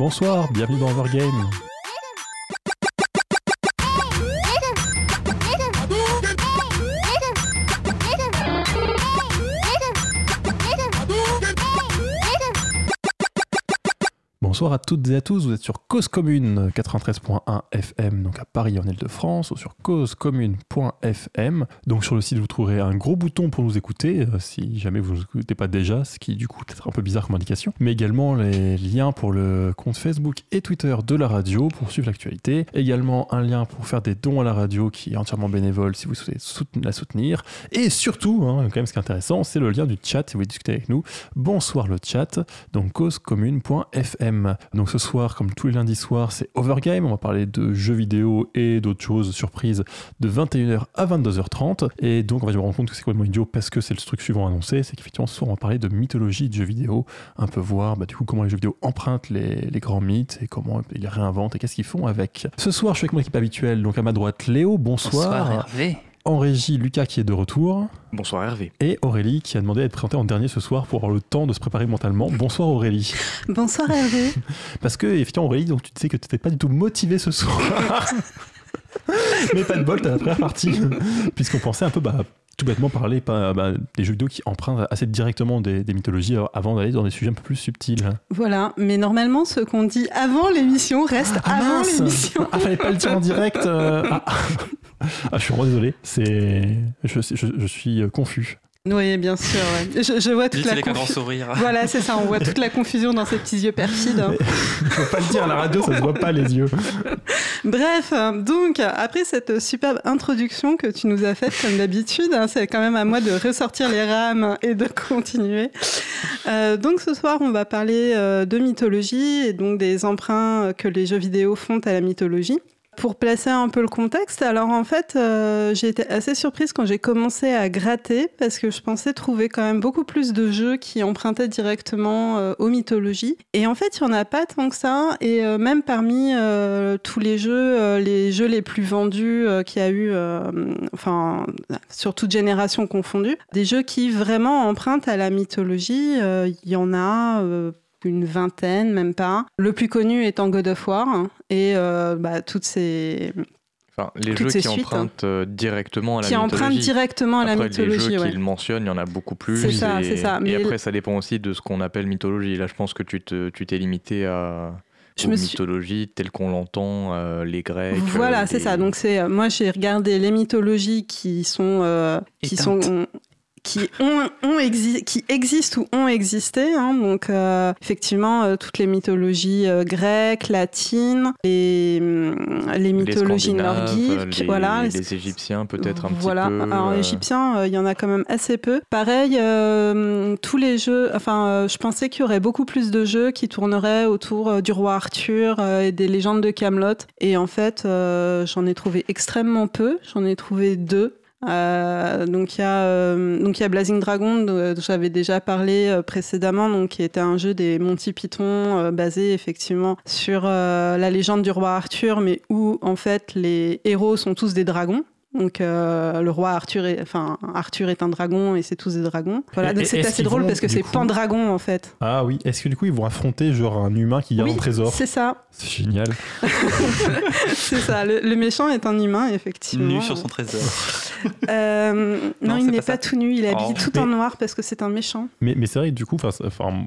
Bonsoir, bienvenue dans Overgame. Bonsoir à toutes et à tous, vous êtes sur Cause Commune 93.1 FM, donc à Paris en Ile-de-France, ou sur causecommune.fm. Donc sur le site, vous trouverez un gros bouton pour nous écouter, euh, si jamais vous ne nous écoutez pas déjà, ce qui du coup peut-être un peu bizarre comme indication, mais également les liens pour le compte Facebook et Twitter de la radio pour suivre l'actualité. Également un lien pour faire des dons à la radio qui est entièrement bénévole si vous souhaitez la soutenir. Et surtout, hein, quand même ce qui est intéressant, c'est le lien du chat si vous voulez discuter avec nous. Bonsoir le chat, donc causecommune.fm. Donc ce soir, comme tous les lundis soirs, c'est Overgame. On va parler de jeux vidéo et d'autres choses surprises de 21h à 22h30. Et donc on va se rendre compte que c'est complètement idiot parce que c'est le truc suivant annoncé. C'est qu'effectivement ce soir on va parler de mythologie de jeux vidéo. Un peu voir bah, du coup comment les jeux vidéo empruntent les, les grands mythes et comment ils réinventent et qu'est-ce qu'ils font avec. Ce soir je suis avec mon équipe habituelle. Donc à ma droite Léo, bonsoir. Bonsoir. En régie Lucas qui est de retour. Bonsoir Hervé. Et Aurélie qui a demandé à être présentée en dernier ce soir pour avoir le temps de se préparer mentalement. Bonsoir Aurélie. Bonsoir Hervé. Parce que, effectivement, Aurélie, donc tu sais que tu n'étais pas du tout motivé ce soir. Mais pas de bol, t'as la première partie. Puisqu'on pensait un peu, bah, tout bêtement parler pas, bah, des jeux vidéo qui empruntent assez directement des, des mythologies avant d'aller dans des sujets un peu plus subtils. Voilà, mais normalement, ce qu'on dit avant l'émission reste Ah, avant mince l'émission. Ah, fallait pas le dire en direct. euh, Ah. Ah, je suis vraiment désolé. C'est, je, je, je suis euh, confus. Oui, bien sûr. ouais. Je, je vois toute la avec un grand confu- sourire. Voilà, c'est ça, on voit toute la confusion dans ses petits yeux perfides. hein. Faut pas le dire à la radio, ça se voit pas les yeux. Bref, donc, après cette superbe introduction que tu nous as faite, comme d'habitude, hein, c'est quand même à moi de ressortir les rames et de continuer. Euh, donc, ce soir, on va parler euh, de mythologie et donc des emprunts que les jeux vidéo font à la mythologie. Pour placer un peu le contexte, alors en fait, euh, j'ai été assez surprise quand j'ai commencé à gratter parce que je pensais trouver quand même beaucoup plus de jeux qui empruntaient directement euh, aux mythologies. Et en fait, il n'y en a pas tant que ça. Et euh, même parmi tous les jeux, les jeux les plus vendus qu'il y a eu, enfin, sur toute génération confondue, des jeux qui vraiment empruntent à la mythologie, il y en a. une vingtaine, même pas. Le plus connu étant God of War et euh, bah, toutes ces Enfin, les Toutes jeux ces qui suites, empruntent euh, directement à la qui mythologie. empruntent directement à la Après, mythologie. les jeux ouais. qu'il mentionne, il y en a beaucoup plus. C'est ça, et, c'est ça, et mais- après, ça dépend aussi de ce qu'on appelle mythologie. Là, je pense que tu te- tu t'es limité à Je me suis- telles qu'on l'entend, euh, les Grecs. Voilà, euh, c'est ça. Donc c'est euh, moi j'ai regardé les mythologies qui euh, qui sont qui ont, ont exi- qui existent ou ont existé. hein. donc euh, effectivement euh, toutes les mythologies euh, grecques, latines, les hum, les mythologies nordiques, les, voilà. les Égyptiens peut-être un voilà. petit peu. Alors euh, égyptien, euh, il y en a quand même assez peu. Pareil, euh, tous les jeux. Enfin, euh, je pensais qu'il y aurait beaucoup plus de jeux qui tourneraient autour euh, du roi Arthur euh, et des légendes de Camelot. Et en fait, euh, j'en ai trouvé extrêmement peu. J'en ai trouvé deux. Euh, donc il y a euh, donc il y a Blazing Dragon dont dont j'avais déjà parlé euh, précédemment donc qui était un jeu des Monty Python euh, basé effectivement sur euh, la légende du roi Arthur mais où en fait les héros sont tous des dragons donc euh, le roi Arthur est, enfin Arthur est un dragon et c'est tous des dragons. Voilà, Et- donc c'est assez drôle vont, parce que c'est coup- Pendragon en fait. Ah oui, est-ce que du coup ils vont affronter genre un humain qui garde Oui, un trésor? C'est ça, C'est génial. c'est ça. Le, le méchant est un humain effectivement. Nu sur son trésor. Euh, non, Non, il n'est pas tout nu, il est habillé Oh. tout en noir parce que c'est un méchant. Mais, mais c'est vrai, du coup,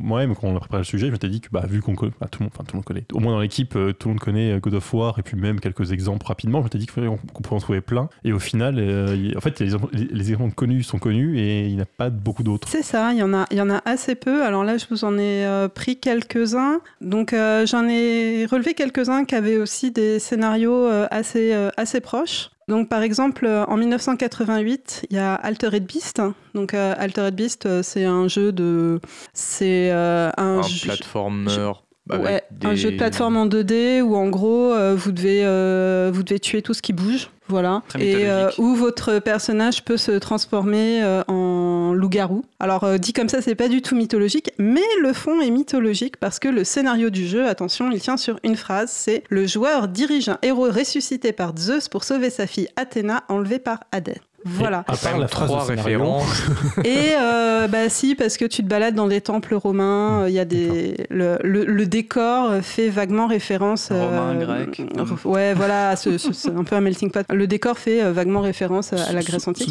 moi-même, quand on a préparé le sujet, je m'étais dit que, bah, vu qu'on connaît, bah, tout, le monde, tout le monde connaît, au moins dans l'équipe, euh, tout le monde connaît God of War, et puis même quelques exemples rapidement, je m'étais dit qu'on qu'on pouvait en trouver plein. Et au final, euh, en fait, les, les, les exemples connus sont connus, et il n'y en a pas beaucoup d'autres. C'est ça, il y, en a, il y en a assez peu. Alors là, je vous en ai euh, pris quelques-uns. Donc euh, j'en ai relevé quelques-uns qui avaient aussi des scénarios euh, assez, euh, assez proches. Donc par exemple, en 1988, il y a Altered Beast. Donc euh, Altered Beast, c'est un jeu de... C'est euh, un, un jeu- platformer. Ouais, un jeu de plateforme en 2D où en gros euh, vous devez euh, vous devez tuer tout ce qui bouge, voilà, Très et euh, où votre personnage peut se transformer euh, en loup-garou. Alors euh, dit comme ça, c'est pas du tout mythologique, mais le fond est mythologique parce que le scénario du jeu, attention, il tient sur une phrase, c'est le joueur dirige un héros ressuscité par Zeus pour sauver sa fille Athéna enlevée par Hadès. Voilà. À part la phrase trois de scénario. références. Et euh, bah si, parce que tu te balades dans des temples romains, euh, il y a des le, le- le décor euh, fait vaguement référence. euh, Romain, grec. euh, Ouais, voilà, ce- ce- c'est un peu un melting pot. Le décor fait euh, vaguement référence à, à la Grèce antique.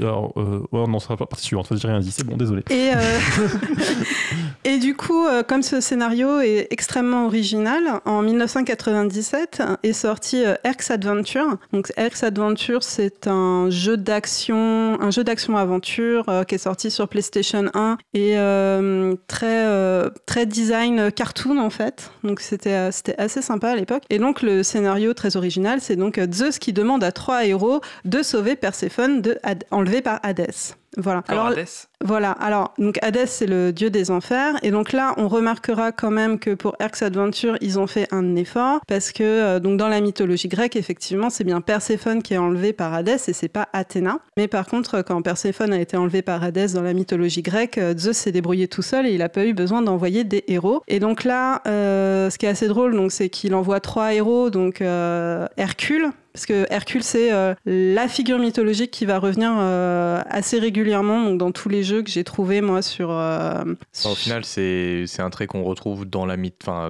Alors, euh, ouais, non, ça sera pas partie suivante. J'ai rien dit. C'est bon, désolé. Et, euh, coup, euh, comme ce scénario est extrêmement original, en 1997 est sorti euh, Erx Adventure. Donc Erx Adventure, c'est un jeu d'action, un jeu d'action aventure euh, qui est sorti sur PlayStation 1 et euh, très euh, très design cartoon en fait. Donc c'était c'était assez sympa à l'époque. Et donc le scénario très original, c'est donc Zeus qui demande à trois héros de sauver Perséphone de enlevée par Hadès. Voilà. Alors, Alors, voilà, alors, donc Hadès, c'est le dieu des enfers. Et donc là, on remarquera quand même que pour Erx Adventure, ils ont fait un effort. Parce que, euh, donc dans la mythologie grecque, effectivement, c'est bien Perséphone qui est enlevé par Hadès et c'est pas Athéna. Mais par contre, quand Perséphone a été enlevé par Hadès dans la mythologie grecque, euh, Zeus s'est débrouillé tout seul et il a pas eu besoin d'envoyer des héros. Et donc là, euh, ce qui est assez drôle, donc, c'est qu'il envoie trois héros, donc euh, Hercule, parce que Hercule, c'est euh, la figure mythologique qui va revenir euh, assez régulièrement dans tous les jeux que j'ai trouvés, moi, sur... euh, au final, c'est un trait qu'on retrouve dans, la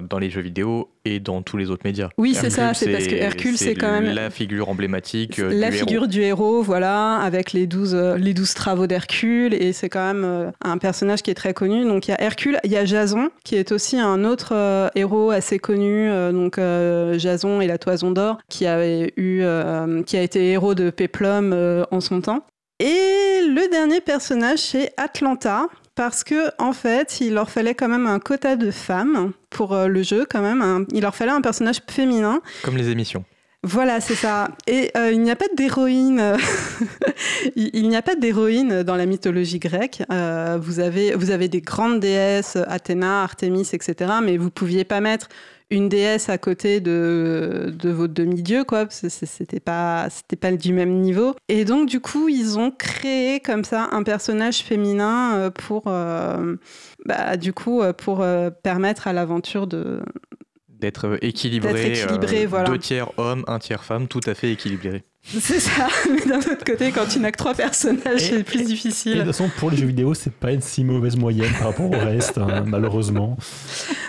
dans les jeux vidéo et dans tous les autres médias. Oui, c'est ça, c'est parce que Hercule, c'est quand même- la figure emblématique euh, la du figure héros. du héros, voilà, avec les douze euh, les 12 travaux d'Hercule, et c'est quand même euh, un personnage qui est très connu. Donc il y a Hercule, il y a Jason, qui est aussi un autre euh, héros assez connu, euh, donc euh, Jason et la Toison d'Or, qui avait eu, qui a été héros de Péplum euh, en son temps. Et le dernier personnage, c'est Atlanta. Parce que en fait, il leur fallait quand même un quota de femmes pour euh, le jeu, quand même. un- il leur fallait un personnage féminin. Comme les émissions. Voilà, c'est ça. Et euh, il n'y a pas d'héroïne. euh, il il n'y a pas d'héroïne dans la mythologie grecque. Euh, vous, avez, vous avez des grandes déesses, Athéna, Artémis, etc. Mais vous pouviez pas mettre une déesse à côté de, de votre demi-dieu, quoi. parce que C'était pas, c'était pas du même niveau. Et donc, du coup, ils ont créé comme ça un personnage féminin euh, pour, euh, bah, du coup, euh, pour euh, permettre à l'aventure de, D'être équilibré. D'être équilibré, euh, voilà. Deux tiers hommes, un tiers femme, tout à fait équilibré. C'est ça. Mais d'un autre côté, quand tu n'as que trois personnages, c'est plus Et de difficile. toute façon, pour les jeux vidéo, c'est pas une si mauvaise moyenne par rapport au reste, hein, malheureusement.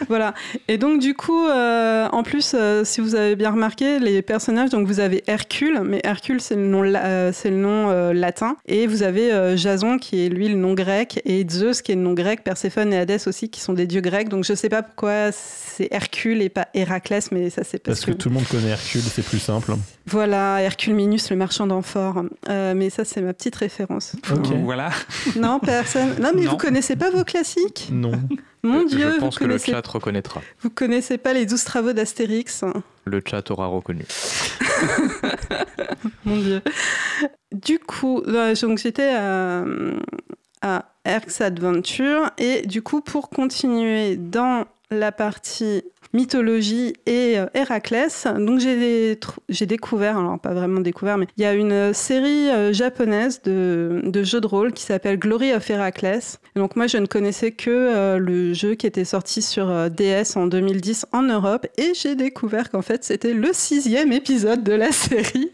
Voilà. Et donc, du coup, euh, en plus, euh, si vous avez bien remarqué, les personnages, donc vous avez Hercule, mais Hercule, c'est le nom, euh, c'est le nom latin. Et vous avez Jason, qui est lui le nom grec, et Zeus, qui est le nom grec, Perséphone et Hadès aussi, qui sont des dieux grecs. Donc, je sais pas pourquoi c'est Hercule et pas Héraclès, mais ça, c'est parce, Parce que tout le monde connaît Hercule, c'est plus simple. Voilà, Hercule Minus, le marchand d'amphores. Euh, mais ça, c'est ma petite référence. Ok. Voilà. Non, personne. Non, mais Non. vous connaissez pas vos classiques? Non. Mon Dieu, Je pense vous que le chat reconnaîtra. vous connaissez pas les douze travaux d'Astérix? Le chat aura reconnu. Mon Dieu. Du coup, euh, donc j'étais à, à Erx Adventure et du coup, pour continuer dans la partie mythologie et euh, Héraclès, donc j'ai découvert, alors pas vraiment découvert, mais il y a une euh, série euh, japonaise de, jeux de rôle qui s'appelle Glory of Héraclès. Donc moi, je ne connaissais que le jeu qui était sorti sur DS en 2010 en Europe et j'ai découvert qu'en fait, c'était le sixième épisode de la série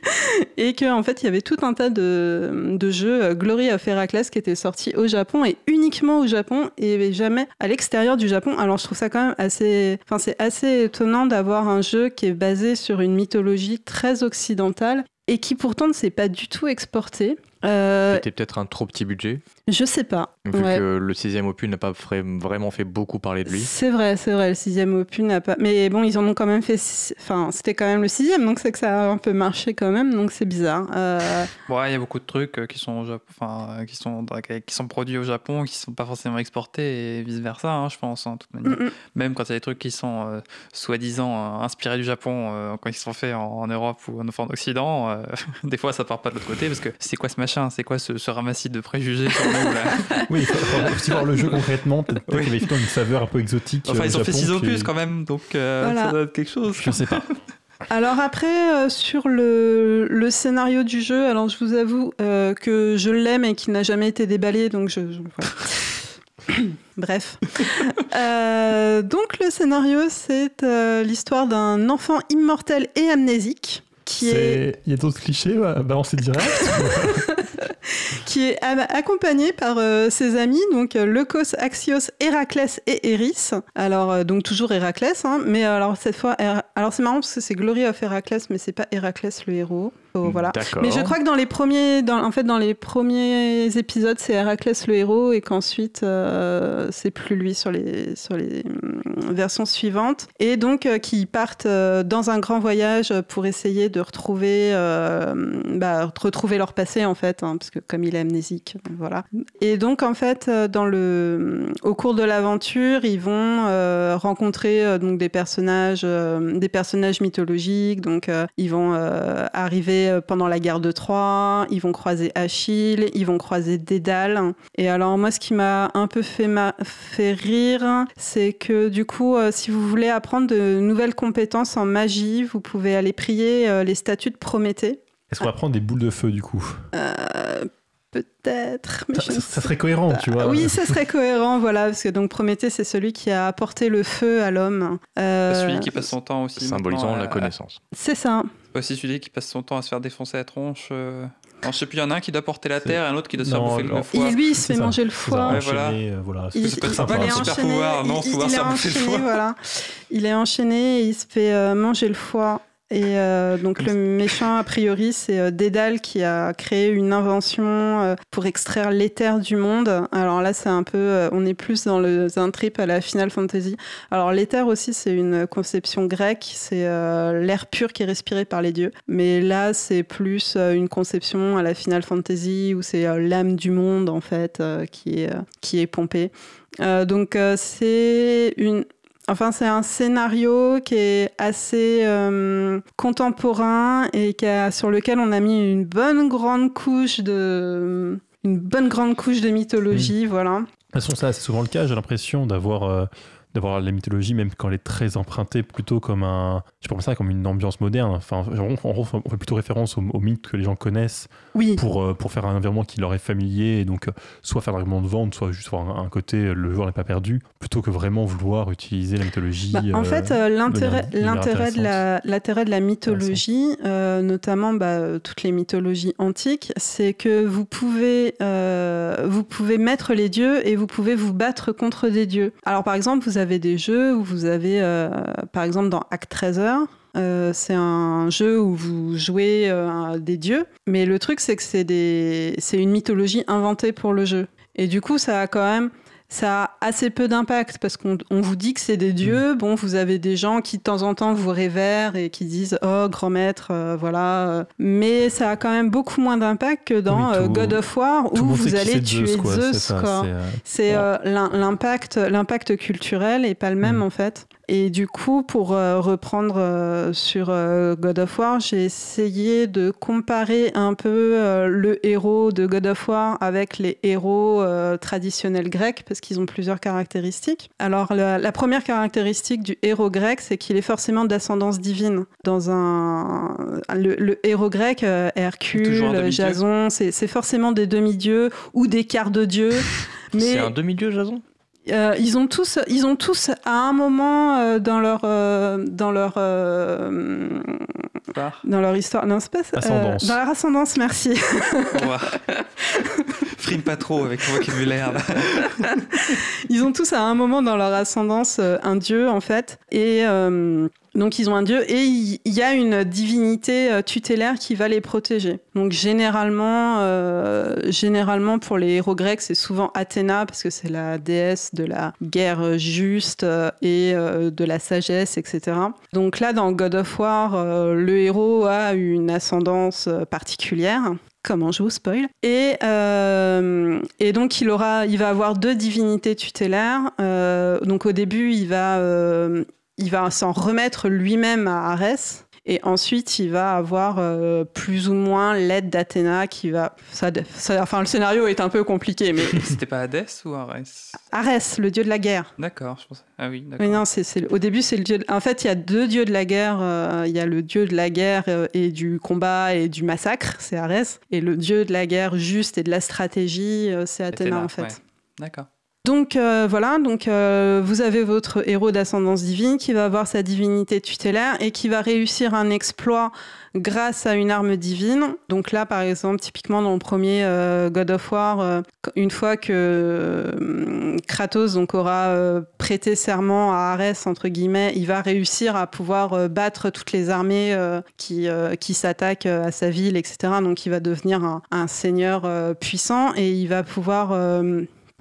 et qu'en en fait il y avait tout un tas de, jeux Glory of Heracles qui étaient sortis au Japon et uniquement au Japon et jamais à l'extérieur du Japon. Alors je trouve ça quand même assez, enfin c'est assez étonnant d'avoir un jeu qui est basé sur une mythologie très occidentale et qui pourtant ne s'est pas du tout exporté. Euh, C'était peut-être un trop petit budget, je sais pas. vu Ouais. que le sixième opus n'a pas vraiment fait beaucoup parler de lui. C'est vrai, c'est vrai, le sixième opus n'a pas. Mais bon, ils en ont quand même fait. six- Enfin, c'était quand même le sixième, donc c'est que ça a un peu marché quand même, donc c'est bizarre. Euh, Ouais, il y a beaucoup de trucs euh, qui sont, au enfin, qui sont, qui sont produits au Japon, qui sont pas forcément exportés et vice versa, je pense, hein, de toute manière. mm, mm. Même quand il y a des trucs qui sont euh, soi-disant euh, inspirés du Japon, euh, quand ils sont faits en, en Europe ou en, en Occident, euh, des fois ça part pas de l'autre côté parce que c'est quoi ce machin C'est quoi ce, ce ramassis de préjugés sur nous là Oui, il faut, faut aussi voir le jeu concrètement. Peut-être Oui. qu'il avait une saveur un peu exotique. Enfin, euh, ils au ont fait Japon 6 opus quand même, donc euh, Voilà. ça doit être quelque chose. Je sais pas. Alors après, euh, sur le, le scénario du jeu, alors je vous avoue euh, que je l'aime et qu'il n'a jamais été déballé, donc je... je- voilà. Bref. Euh, donc le scénario, c'est euh, l'histoire d'un enfant immortel et amnésique qui est... C'est- Il y a d'autres clichés à balancer direct qui est accompagné par euh, ses amis, donc euh, Leucos, Axios, Héraclès et Eris. Alors, euh, donc toujours Héraclès, hein, mais alors cette fois, alors c'est marrant parce que c'est Glory of Héraclès, mais c'est pas Héraclès le héros. Voilà. Mais je crois que dans les premiers, dans, en fait, dans les premiers épisodes, c'est Héraclès le héros et qu'ensuite c'est plus lui sur les sur les hum, versions suivantes. Et donc qui partent dans un grand voyage pour essayer de retrouver, bah, retrouver leur passé en fait, hein, parce que comme il est amnésique, voilà. Et donc en fait, euh, dans le, au cours de l'aventure, ils vont euh, rencontrer euh, donc des personnages, des personnages mythologiques. Donc ils vont arriver pendant la guerre de Troie, ils vont croiser Achille, ils vont croiser Dédale. Et alors moi, ce qui m'a un peu fait, fait rire, c'est que du coup, si vous voulez apprendre de nouvelles compétences en magie, vous pouvez aller prier les statues de Prométhée. Est-ce qu'on va prendre des boules de feu du coup? Peut-être. ça, serait cohérent, tu vois. Oui, ça serait cohérent, voilà, parce que donc Prométhée, c'est celui qui a apporté le feu à l'homme. Euh... Celui qui passe son temps aussi. Symbolisant la connaissance. C'est ça. Aussi celui qui passe son temps à se faire défoncer la tronche. Euh... je sais plus, il y en a un qui doit porter la terre et un autre qui doit se faire bouffer le foie. lui, il se fait manger le foie. Ouais, voilà. Voilà. Il, c'est peut-être sympa. Il est super pouvoir, non, il, est enchaîné, voilà. Il est enchaîné et il se fait euh, manger le foie. Et euh, donc le méchant, a priori, c'est euh, Dédale qui a créé une invention euh, pour extraire l'éther du monde. Alors là, c'est un peu, on est plus dans le, un trip à la Final Fantasy. Alors l'éther aussi, c'est une conception grecque, c'est l'air pur qui est respiré par les dieux. Mais là, c'est plus une conception à la Final Fantasy où c'est l'âme du monde en fait qui est qui est pompée. donc c'est une Enfin, c'est un scénario qui est assez euh, contemporain et qui a, sur lequel on a mis une bonne grande couche de, une bonne grande couche de mythologie, voilà. De toute façon, ça, c'est souvent le cas. J'ai l'impression d'avoir euh, d'avoir la mythologie, même quand elle est très empruntée, plutôt comme un, je pense ça comme une ambiance moderne. Enfin, on, fait plutôt référence aux, mythes que les gens connaissent oui. pour, euh, pour faire un environnement qui leur est familier et donc euh, soit faire l'argument de vente, soit juste avoir un, côté euh, le joueur n'est pas perdu, plutôt que vraiment vouloir utiliser la mythologie. Bah, en fait, l'intérêt l'intérêt de la l'intérêt de la mythologie, notamment bah, toutes les mythologies antiques, c'est que vous pouvez vous pouvez mettre les dieux et vous pouvez vous battre contre des dieux. Alors par exemple, vous avez avez des jeux où vous avez, euh, par exemple, dans Act 13 euh, c'est un jeu où vous jouez euh, des dieux, mais le truc c'est que c'est des... une mythologie inventée pour le jeu. Et du coup, ça a quand même ça a assez peu d'impact parce qu'on vous dit que c'est des dieux. Mm. Bon, vous avez des gens qui de temps en temps vous révèrent et qui disent oh grand maître, voilà. Mais ça a quand même beaucoup moins d'impact que dans God of War où vous allez tuer Zeus. C'est l'impact, l'impact culturel est pas le même mm. en fait. Et du coup, pour euh, reprendre euh, sur euh, God of War, j'ai essayé de comparer un peu le héros de God of War avec les héros traditionnels grecs, parce qu'ils ont plusieurs caractéristiques. Alors, la, première caractéristique du héros grec, c'est qu'il est forcément d'ascendance divine. Dans un, le, héros grec, Hercule, Jason, c'est forcément des demi-dieux ou des quarts de dieux. C'est un demi-dieu, Jason? Euh, ils ont tous, ils ont tous à un moment euh, dans leur, euh, dans leur, dans leur histoire, non c'est pas ascendance. dans leur ascendance, merci. Frime pas trop avec ton vocabulaire. ils ont tous à un moment dans leur ascendance un dieu en fait, et donc ils ont un dieu et il y a une divinité euh, tutélaire qui va les protéger. Donc généralement, euh, généralement pour les héros grecs, c'est souvent Athéna parce que c'est la déesse de la guerre juste euh, et de la sagesse, etc. Donc là, dans God of War, le héros a une ascendance particulière comment je vous spoil? Et, et donc il aura, il va avoir deux divinités tutélaires. donc au début, il va, il va s'en remettre lui-même à Arès. Et ensuite, il va avoir euh, plus ou moins l'aide d'Athéna qui va. Ça, enfin, le scénario est un peu compliqué, mais. C'était pas Hadès ou Arès? Arès, le dieu de la guerre. D'accord, je pensais. Ah oui, d'accord. Mais non, c'est, au début, c'est le dieu. En fait, il y a deux dieux de la guerre. Euh, il y a le dieu de la guerre euh, et du combat et du massacre, c'est Arès. Et le dieu de la guerre juste et de la stratégie, c'est Athéna, en fait. D'accord. Donc euh, voilà, donc euh, vous avez votre héros d'ascendance divine qui va avoir sa divinité tutélaire et qui va réussir un exploit grâce à une arme divine. Donc là, par exemple, typiquement dans le premier euh, God of War, euh, une fois que Kratos donc aura prêté serment à Arès entre guillemets, il va réussir à pouvoir battre toutes les armées qui qui s'attaquent à sa ville, etc. Donc il va devenir un, un seigneur puissant et il va pouvoir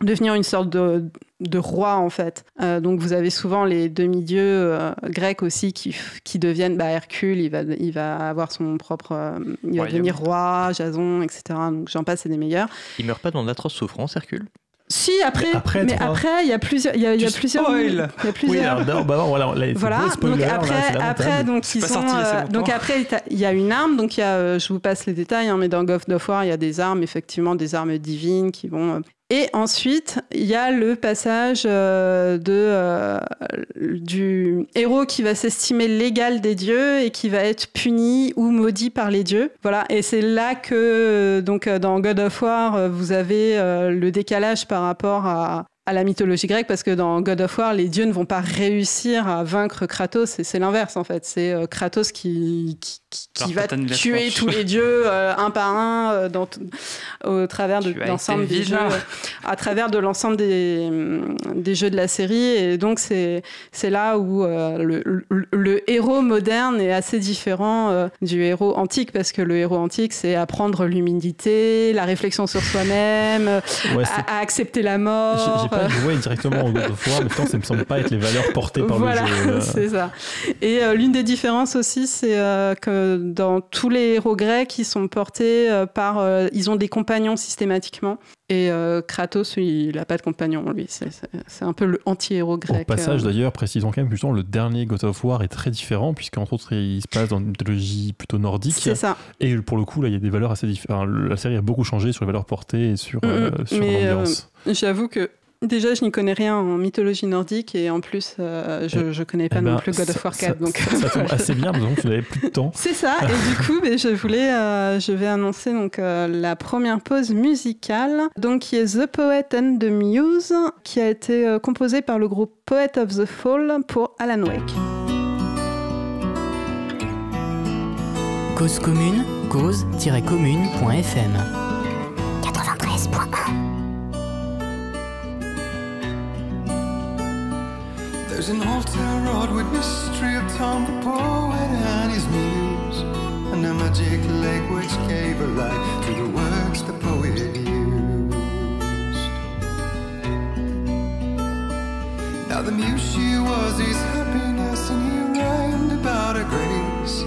devenir une sorte de, de roi en fait. Euh, donc vous avez souvent les demi-dieux euh, grecs aussi qui, qui deviennent bah, Hercule, il va, il va avoir son propre, euh, il va devenir roi, Jason, etc. Donc j'en passe, c'est des meilleurs. Il meurt pas dans d'atroces souffrances, Hercule? Si après, Mais après, mais toi- après il y a plusieurs, il y a, il y a Tu plusieurs, il y a Oui, plusieurs. alors, d'abord, bah, voilà, là, Voilà, beau spoiler, donc après, donc ils sont, sorti euh, donc après il y a une arme, donc il y a, euh, je vous passe les détails, hein, mais dans God of War il y a des armes, effectivement des armes divines qui vont. Et ensuite, il y a le passage euh, euh, du héros qui va s'estimer l'égal des dieux et qui va être puni ou maudit par les dieux. Voilà, et c'est là que, euh, donc dans God of War, vous avez le décalage par rapport à, la mythologie grecque, parce que dans God of War, les dieux ne vont pas réussir à vaincre Kratos, et c'est l'inverse en fait. C'est Kratos qui, qui- va tuer tous les dieux euh, un par un euh, dans au travers de l'ensemble des jeux, vilain. à travers de l'ensemble des, hum, des jeux de la série. Et donc c'est c'est là où euh, le, le- le héros moderne est assez différent euh, du héros antique, parce que le héros antique, c'est apprendre l'humilité, la réflexion sur soi-même, euh, Ouais, à, à accepter la mort. j'ai pas joué directement au God of War, mais pourtant, ça me semble pas être les valeurs portées par voilà, le jeu. euh. c'est ça. Et euh, l'une des différences aussi, c'est euh, que dans tous les héros grecs, ils sont portés euh, par. euh, ils ont des compagnons systématiquement. Et euh, Kratos, il n'a pas de compagnon, lui. C'est- un peu le anti-héros grec. Au passage, euh. d'ailleurs, précisons quand même que justement, le dernier God of War est très différent, puisqu'entre autres, il se passe dans une mythologie plutôt nordique. C'est ça. Et pour le coup, là, il y a des valeurs assez différentes. La série a beaucoup changé sur les valeurs portées et sur, euh, sur Mais, l'ambiance. J'avoue que. Déjà, je n'y connais rien en mythologie nordique et en plus, euh, je ne connais pas Eh non ben, plus God of ça- War ça- 4. donc, ça, ça tombe assez bien, que tu n'avais plus de temps. C'est ça, et du coup, ben, je voulais, euh, je vais annoncer donc euh, la première pause musicale, donc qui est The Poet and the Muse, qui a été euh, composée par le groupe Poet of the Fall pour Alan Wake. Cause commune, cause-commune.fm 93.1 There's an altar wrought with mystery of Tom the poet and his muse, and a magic lake which gave a light to the words the poet used. Now the muse she was his happiness, and he rhymed about her grace,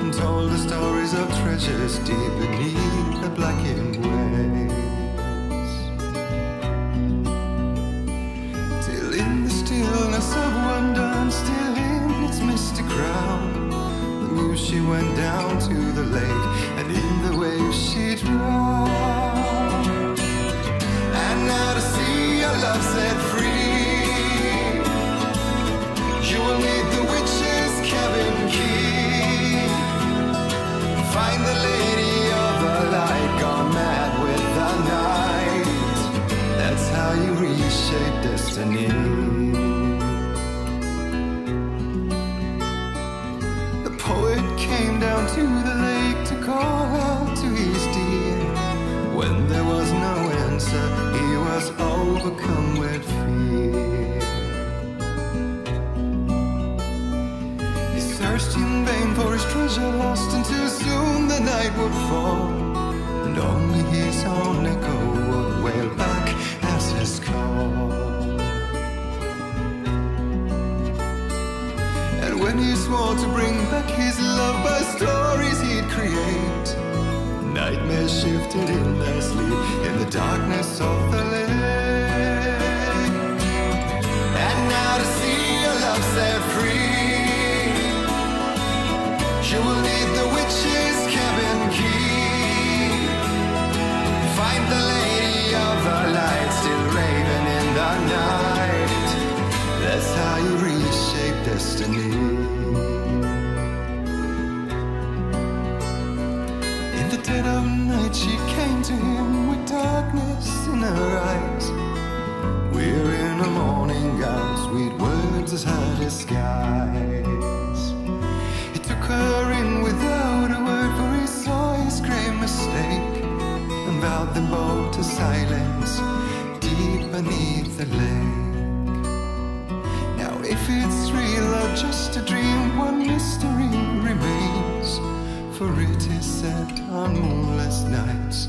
and told the stories of treasures deep beneath the blackened stillness of wonder still in its misty crown. The muse she went down to the lake and in the waves she drowned And now to see your love set free You will need the witch's cabin key. Find the lady of the light gone mad with the night. That's how you reshape destiny. Came down to the lake to call out to his dear. When there was no answer, he was overcome with fear. He searched in vain for his treasure lost, and too soon the night would fall. And only his own echo would wail back And he swore to bring back his love by stories he'd create, nightmares shifted in their sleep in the darkness of the lake. And now to see your love set free, you will need the witch's cabin key. Find the lady of the light still raving in the night. That's how you reshape destiny. darkness in her eyes. We're in a morning gown, sweet words as her disguise. He took her in without a word, for he saw his grave mistake, and vowed them both to silence deep beneath the lake. Now, if it's real or just a dream, one mystery remains, for it is set on moonless nights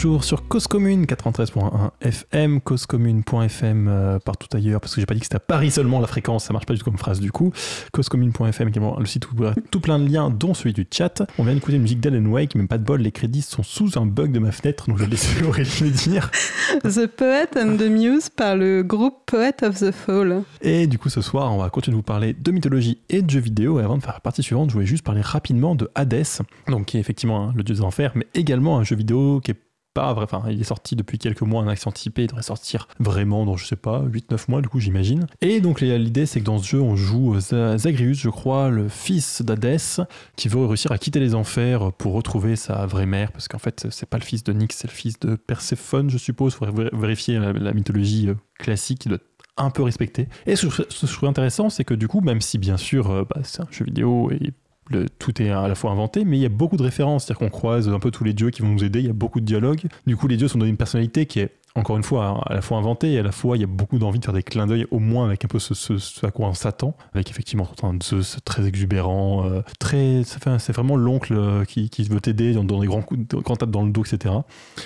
Toujours sur Cause Commune 93.1 FM, causecommune.fm euh, partout ailleurs, parce que j'ai pas dit que c'était à Paris seulement la fréquence, ça marche pas du tout comme phrase du coup. Causecommune.fm également le site où tout plein de liens, dont celui du chat. On vient d'écouter une musique d'Alan Wake, même pas de bol, les crédits sont sous un bug de ma fenêtre, donc je vais laisser Aurélie le dire. The Poet and the Muse par le groupe Poet of the Fall. Et du coup, ce soir, on va continuer de vous parler de mythologie et de jeux vidéo. Et avant de faire la partie suivante, je voulais juste parler rapidement de Hades, donc qui est effectivement hein, le dieu des enfers, mais également un jeu vidéo qui est pas vrai. Enfin, il est sorti depuis quelques mois, un axe anticipé. Il devrait sortir vraiment dans, je sais pas, 8-9 mois, du coup, j'imagine. Et donc, l'idée, c'est que dans ce jeu, on joue Z- Zagreus, je crois, le fils d'Hadès, qui veut réussir à quitter les enfers pour retrouver sa vraie mère, parce qu'en fait, c'est pas le fils de Nyx, c'est le fils de Perséphone, je suppose. Faudrait vé- vérifier la, mythologie euh, classique, il doit un peu respecté. Et ce que je trouve intéressant, c'est que du coup, même si bien sûr, euh, bah, c'est un jeu vidéo et le- tout est à la fois inventé, mais il y a beaucoup de références, c'est-à-dire qu'on croise un peu tous les dieux qui vont nous aider, il y a beaucoup de dialogues. Du coup, les dieux sont donnés une personnalité qui est, encore une fois, à la fois inventée et à la fois, il y a beaucoup d'envie de faire des clins d'œil, au moins avec un peu ce, à quoi on s'attend, avec effectivement un Zeus très exubérant, euh, très, c'est vraiment l'oncle euh, qui, veut t'aider dans des grands coups, de, grands tapes dans le dos, etc.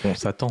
On s'attend.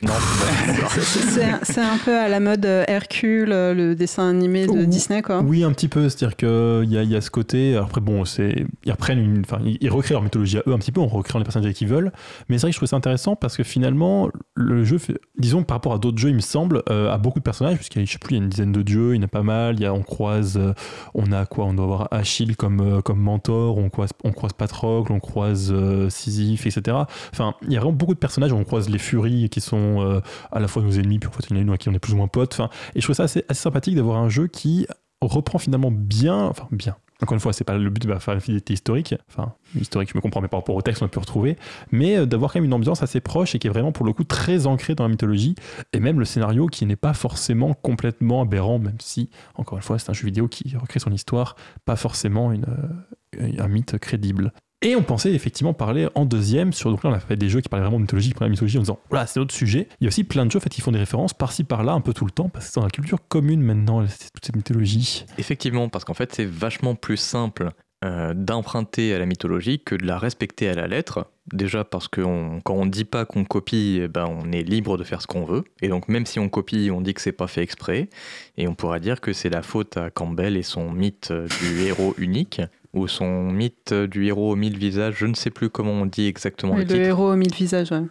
Non, C'est un- peu à la mode euh, Hercule, euh, le dessin animé de Ouh. Disney, quoi. Oui, un petit peu. C'est-à-dire qu'il y a, il y a ce côté. Après, bon, c'est ils reprennent une. Enfin, ils, recréent leur mythologie à eux un petit peu en recréant les personnages qu'ils veulent. Mais c'est vrai que je trouve ça intéressant parce que finalement, le jeu, fait, disons par rapport à d'autres jeux, il me semble, euh, a beaucoup de personnages, puisqu'il y a, je sais plus, il y a une dizaine de dieux, il y en a pas mal. Il y a, on croise. euh, on a quoi On doit avoir Achille comme, euh, comme mentor, on croise, on croise Patrocle, on croise euh, Sisyphe, etc. Enfin, il y a vraiment beaucoup de personnages. On croise les Furies qui sont euh, à la fois nos ennemis, puis en fait, il y à qui on est plus ou moins potes. Et je trouve ça assez, assez sympathique d'avoir un jeu qui reprend finalement bien, enfin bien. Encore une fois, c'est pas le but de faire une fidélité historique, enfin historique, je me comprends, mais par rapport au texte, on a pu retrouver, mais euh, d'avoir quand même une ambiance assez proche et qui est vraiment pour le coup très ancrée dans la mythologie, et même le scénario qui n'est pas forcément complètement aberrant, même si, encore une fois, c'est un jeu vidéo qui recrée son histoire, pas forcément une, euh, un mythe crédible. Et on pensait effectivement parler en deuxième sur. Donc là, on a fait des jeux qui parlaient vraiment de mythologie, de mythologie en disant voilà, c'est notre sujet. Il y a aussi plein de jeux en fait, qui font des références par-ci par-là, un peu tout le temps, parce que c'est dans la culture commune maintenant, toute cette mythologie. Effectivement, parce qu'en fait, c'est vachement plus simple euh, d'emprunter à la mythologie que de la respecter à la lettre. Déjà parce que quand on dit pas qu'on copie, eh ben, on est libre de faire ce qu'on veut. Et donc même si on copie, on dit que c'est pas fait exprès. Et on pourra dire que c'est la faute à Campbell et son mythe euh, du héros unique, ou son mythe du héros aux mille visages, je ne sais plus comment on dit exactement Oui, le le titre. héros aux mille visages, ouais.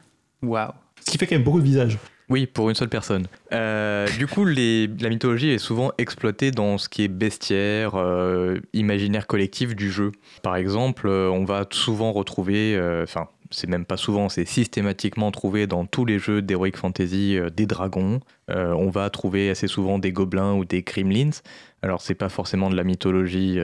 Waouh. Ce qui fait quand même beaucoup de visages. Oui, pour une seule personne. Euh, du coup, les- la mythologie est souvent exploitée dans ce qui est bestiaire, euh, imaginaire collectif du jeu. Par exemple, euh, on va souvent retrouver, euh, enfin, c'est même pas souvent, c'est systématiquement trouvé dans tous les jeux d'Heroic Fantasy euh, des dragons. Euh, on va trouver assez souvent des gobelins ou des gremlins. Alors, c'est pas forcément de la mythologie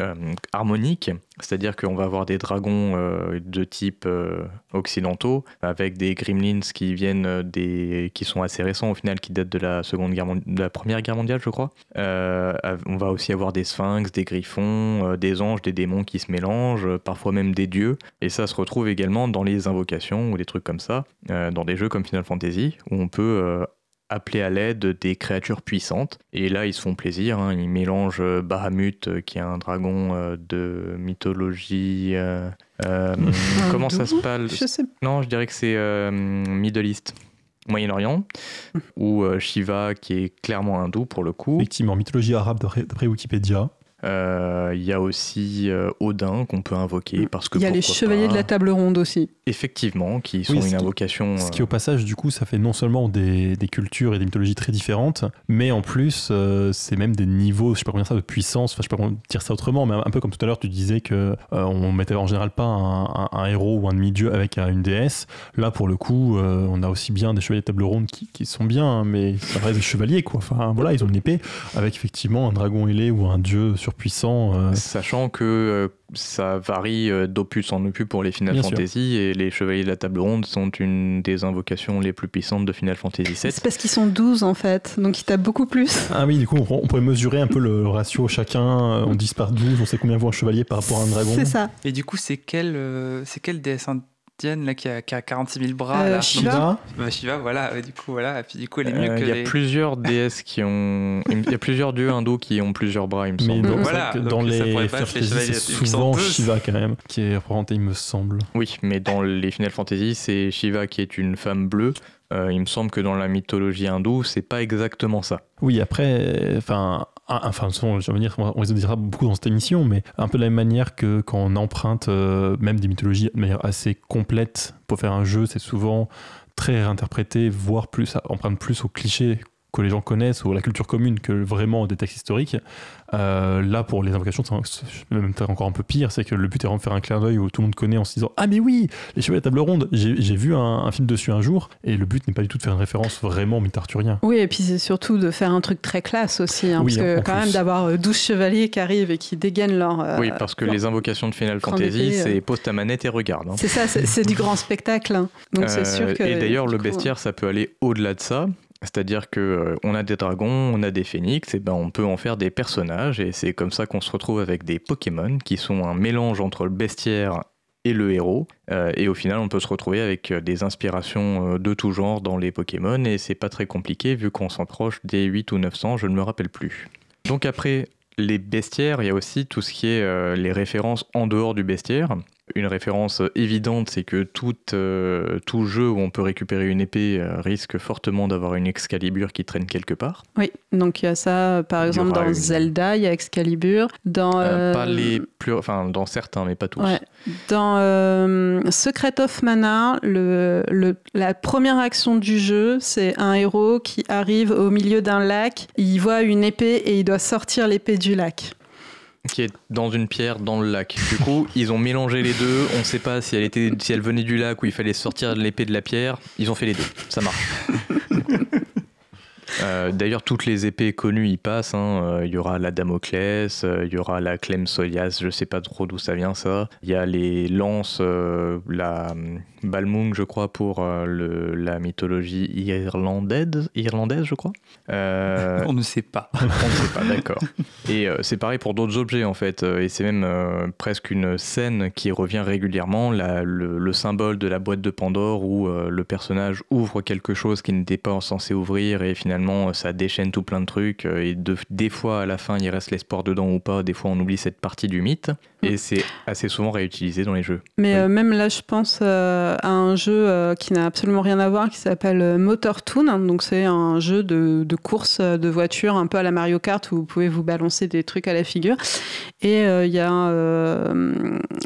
euh, harmoniques, c'est-à-dire qu'on va avoir des dragons euh, de type euh, occidentaux, avec des gremlins qui viennent des, qui sont assez récents au final, qui datent de la seconde guerre, de la première guerre mondiale, je crois. On va aussi avoir des sphinx, des griffons, des anges, des démons qui se mélangent, parfois même des dieux. Et ça se retrouve également dans les invocations ou des trucs comme ça, dans des jeux comme Final Fantasy, où on peut appeler à l'aide des créatures puissantes. Et là, ils se font plaisir. hein. Ils mélangent euh, Bahamut, euh, qui est un dragon euh, de mythologie. euh, euh, comment ça se parle Je sais Non, je dirais que c'est euh, Middle East. Moyen-Orient, ou euh, Shiva qui est clairement hindou pour le coup. Effectivement, mythologie arabe d'après Wikipédia. Euh, Il y a aussi euh, Odin qu'on peut invoquer parce que Il y a les chevaliers pas. de la table ronde aussi. Effectivement, qui sont Oui, une qui- invocation. Ce qui euh, au passage du coup ça fait non seulement des, des cultures et des mythologies très différentes, mais en plus euh, c'est même des niveaux, je sais pas combien ça de puissance, enfin je sais pas comment dire ça autrement, mais un, peu comme tout à l'heure tu disais que euh, on mettait en général pas un, un- un héros ou un demi-dieu avec euh, une déesse. Là pour le coup euh, on a aussi bien des chevaliers de table ronde qui, qui sont bien, hein, mais ça reste des chevaliers quoi. Enfin voilà ils ont une épée avec effectivement un dragon ailé ou un dieu surpuissant. euh, Sachant que euh, ça varie euh, d'opus en opus pour les Final Bien sûr. Fantasy et les Chevaliers de la Table Ronde sont une des invocations les plus puissantes de Final Fantasy VII. C'est parce qu'ils sont 12 en fait, donc ils tapent beaucoup plus. Ah oui, du coup, on, on pourrait mesurer un peu le ratio chacun. On 10 par 12, on sait combien vaut un chevalier par rapport à un dragon. C'est ça. Et du coup, c'est quelle, euh, c'est quelle déesse indienne là, qui, a, qui a 46 000 bras Euh, là Shiva. Shiva, Bah, Shiva, voilà. Et du coup, voilà. Et puis du coup, elle est mieux Euh, que Il y a les. plusieurs déesses qui ont. Il y a plusieurs dieux hindous qui ont plusieurs bras, il me mais semble. dans, Voilà, donc dans les Final Fantasy, c'est souvent. Shiva quand même qui est représenté, il me semble. Oui, mais dans les Final Fantasy, c'est Shiva qui est une femme bleue. Euh, il me semble que dans la mythologie hindoue, c'est pas exactement ça. Oui, après, enfin, enfin, toute façon, je veux dire, on les dira beaucoup dans cette émission, mais un peu de la même manière que quand on emprunte euh, même des mythologies de manière assez complète pour faire un jeu, c'est souvent très réinterprété, voire plus, emprunte plus aux clichés que les gens connaissent ou la culture commune que vraiment des textes historiques. Euh, là, pour les invocations, c'est même peut-être encore un peu pire, c'est que le but est vraiment de faire un clin d'œil où tout le monde connaît en se disant Ah, mais oui, les chevaliers de table ronde, j'ai j'ai vu un, un film dessus un jour, et le but n'est pas du tout de faire une référence vraiment au mythe arthurien. Oui, et puis c'est surtout de faire un truc très classe aussi. hein, Oui, parce que quand plus. même d'avoir euh, 12 chevaliers qui arrivent et qui dégainent leur... euh, oui, parce que leur- les invocations de Final Fantasy, euh. c'est pose ta manette et regarde. hein. C'est ça, c'est du grand spectacle. hein. Donc c'est Euh, sûr que... et d'ailleurs, le coup, bestiaire, ça peut aller au-delà de ça. C'est-à-dire que euh, on a des dragons, on a des phénix, et ben on peut en faire des personnages, et c'est comme ça qu'on se retrouve avec des Pokémon qui sont un mélange entre le bestiaire et le héros. Euh, et au final, on peut se retrouver avec euh, des inspirations de tout genre dans les Pokémon, et c'est pas très compliqué vu qu'on s'en proche des 8 ou 900, je ne me rappelle plus. Donc après les bestiaires, il y a aussi tout ce qui est les références en dehors du bestiaire. Une référence évidente, c'est que tout, euh, tout jeu où on peut récupérer une épée euh, risque fortement d'avoir une Excalibur qui traîne quelque part. Oui, donc il y a ça, par exemple, dans une- Zelda, il y a Excalibur. Dans, Euh, Pas les plus, enfin dans certains, mais pas tous. Ouais. Dans Secret of Mana, le, le- la première action du jeu, c'est un héros qui arrive au milieu d'un lac, il voit une épée et il doit sortir l'épée du lac. Qui est dans une pierre dans le lac. Du coup, ils ont mélangé les deux. On ne sait pas si elle était, si elle venait du lac ou il fallait sortir l'épée de la pierre. Ils ont fait les deux. Ça marche. Euh, D'ailleurs, toutes les épées connues y passent. hein. Euh, Il y aura la Damoclès, euh, il y aura la Clem Solias, je sais pas trop d'où ça vient ça. Il y a les lances, euh, la Balmung, je crois, pour euh, le- la mythologie irlandaise, irlandaise je crois. Euh, On ne sait pas. on ne sait pas, d'accord. Et euh, c'est pareil pour d'autres objets en fait. Euh, Et c'est même euh, presque une scène qui revient régulièrement, la- le, le symbole de la boîte de Pandore où euh, le personnage ouvre quelque chose qu'il n'était pas censé ouvrir et finalement euh, ça déchaîne tout plein de trucs. euh, Et de- des fois à la fin il reste l'espoir dedans ou pas, des fois on oublie cette partie du mythe. Et c'est assez souvent réutilisé dans les jeux. Mais Oui. euh, même là, je pense euh, à un jeu euh, qui n'a absolument rien à voir, qui s'appelle Motor Toon. Donc, c'est un jeu de, de course de voiture, un peu à la Mario Kart, où vous pouvez vous balancer des trucs à la figure. Et il y, a,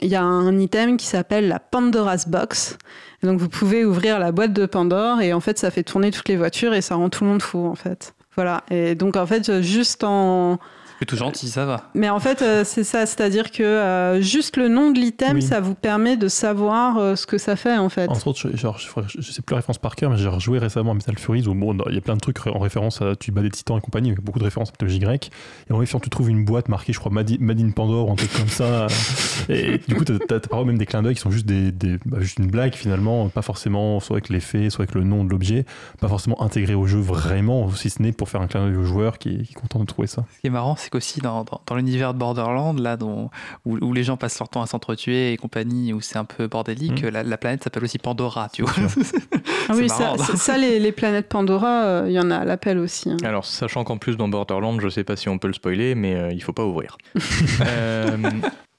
il y a un item qui s'appelle la Pandora's Box. Et donc, vous pouvez ouvrir la boîte de Pandore, et en fait, ça fait tourner toutes les voitures, et ça rend tout le monde fou, en fait. Voilà. Et donc, en fait, juste en C'est tout gentil, ça va. Mais en fait, euh, c'est ça, c'est-à-dire que euh, juste le nom de l'item, Oui. ça vous permet de savoir euh, ce que ça fait en fait. Entre autres, je- genre, je, je, je sais plus la référence par cœur, mais j'ai rejoué récemment à Metal Furies où bon, il y a plein de trucs en référence à tu bats des titans et compagnie, avec beaucoup de références à mythologie grecque. Et en référence, tu trouves une boîte marquée, je crois, Made in- Made in Pandore, ou un truc comme ça. Et du coup, t'as t'as- parfois même des clins d'œil qui sont juste, des, des- bah, juste une blague finalement, pas forcément soit avec l'effet, soit avec le nom de l'objet, pas forcément intégré au jeu vraiment, si ce n'est pour faire un clin d'œil au joueur qui est, qui est content de trouver ça. Ce qui est marrant, c'est qu'aussi dans, dans, dans l'univers de Borderland, là, dont, où, où les gens passent leur temps à s'entretuer et compagnie, où c'est un peu bordélique, Mhm. la, la planète s'appelle aussi Pandora, tu vois. Ah oui, c'est ça, marrant, ça, ça, les, les planètes Pandora, euh, il y en a à l'appel aussi. hein. Alors, sachant qu'en plus dans Borderlands, je sais pas si on peut le spoiler, mais euh, il faut pas ouvrir. Euh,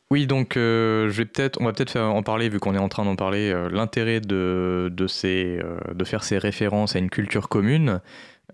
oui, donc euh, je vais peut-être, on va peut-être en parler vu qu'on est en train d'en parler. euh, L'intérêt de, de, ces, euh, de faire ces références à une culture commune,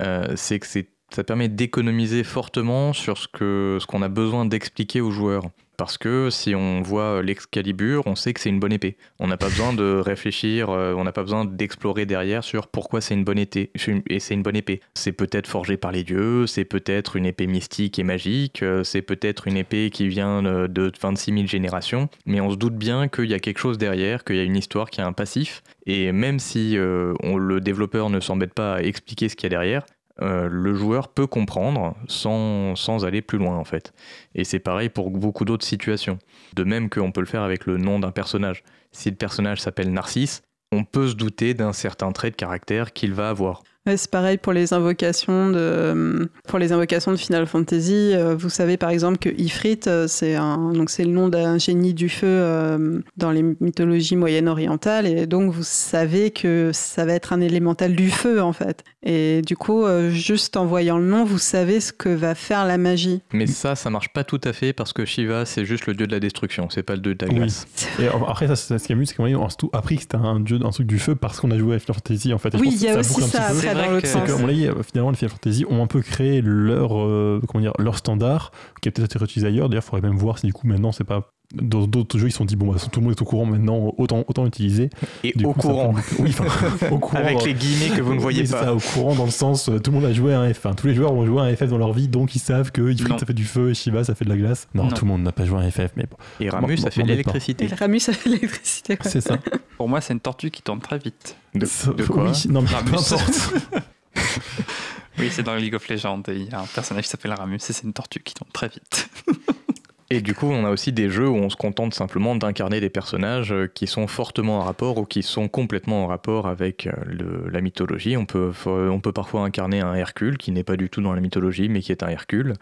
euh, c'est que c'est, ça permet d'économiser fortement sur ce que ce qu'on a besoin d'expliquer aux joueurs. Parce que si on voit l'Excalibur, on sait que c'est une bonne épée. On n'a pas besoin de réfléchir, euh, on n'a pas besoin d'explorer derrière sur pourquoi c'est une bonne épée. Et c'est une bonne épée. C'est peut-être forgé par les dieux, c'est peut-être une épée mystique et magique, euh, c'est peut-être une épée qui vient euh, de 26 000 générations, mais on se doute bien qu'il y a quelque chose derrière, qu'il y a une histoire, qu'il y a un passif. Et même si le développeur ne s'embête pas à expliquer ce qu'il y a derrière, euh, le joueur peut comprendre sans, sans aller plus loin en fait. Et c'est pareil pour beaucoup d'autres situations. De même qu'on peut le faire avec le nom d'un personnage. Si le personnage s'appelle Narcisse, on peut se douter d'un certain trait de caractère qu'il va avoir. Ouais, c'est pareil pour les invocations de pour les invocations de Final Fantasy. euh, vous savez par exemple que Ifrit, euh, c'est un donc c'est le nom d'un génie du feu euh, dans les mythologies moyen-orientales et donc vous savez que ça va être un élémental du feu en fait. Et du coup, euh, juste en voyant le nom, vous savez ce que va faire la magie. Mais ça, ça marche pas tout à fait parce que Shiva, c'est juste le dieu de la destruction, c'est pas le dieu de la Oui. glace. Et après, ça, ce qui est amusant, c'est qu'on a tout appris que c'était un, dieu, un truc du feu parce qu'on a joué à Final Fantasy en fait. Et Oui, il y a aussi ça C'est dans l'autre sens. euh, finalement, les Final Fantasy ont un peu créé leur, euh, comment dire, leur standard, qui a peut-être été réutilisé ailleurs. D'ailleurs, il faudrait même voir si du coup, maintenant, c'est pas. Dans d'autres jeux, ils se sont dit, bon, bah, tout le monde est au courant maintenant, autant, autant l'utiliser. Et Du au coup, ça courant, prend- Oui, enfin, au courant. avec les guillemets que vous ne voyez pas. ça, au courant dans le sens, euh, tout le monde a joué à un F. Enfin, tous les joueurs ont joué à un FF dans leur vie, donc ils savent que Ifrit ça fait du feu et Shiva ça fait de la glace. Non, Non. tout le monde n'a pas joué à un FF, mais bon, Et Ramus, ça fait de l'électricité. Et le Ramus avec l'électricité. quoi. c'est ça. Pour moi, c'est une tortue qui tourne très vite. De, Ça- de quoi oui, non, mais peu Ramus. importe. Oui, c'est dans League of Legends. et Il y a un personnage qui s'appelle Ramus et c'est une tortue qui tourne très vite. Et du coup, on a aussi des jeux où on se contente simplement d'incarner des personnages euh, qui sont fortement en rapport ou qui sont complètement en rapport avec euh, le- la mythologie. On peut, on peut parfois incarner un Hercule qui n'est pas du tout dans la mythologie, mais qui est un Hercule.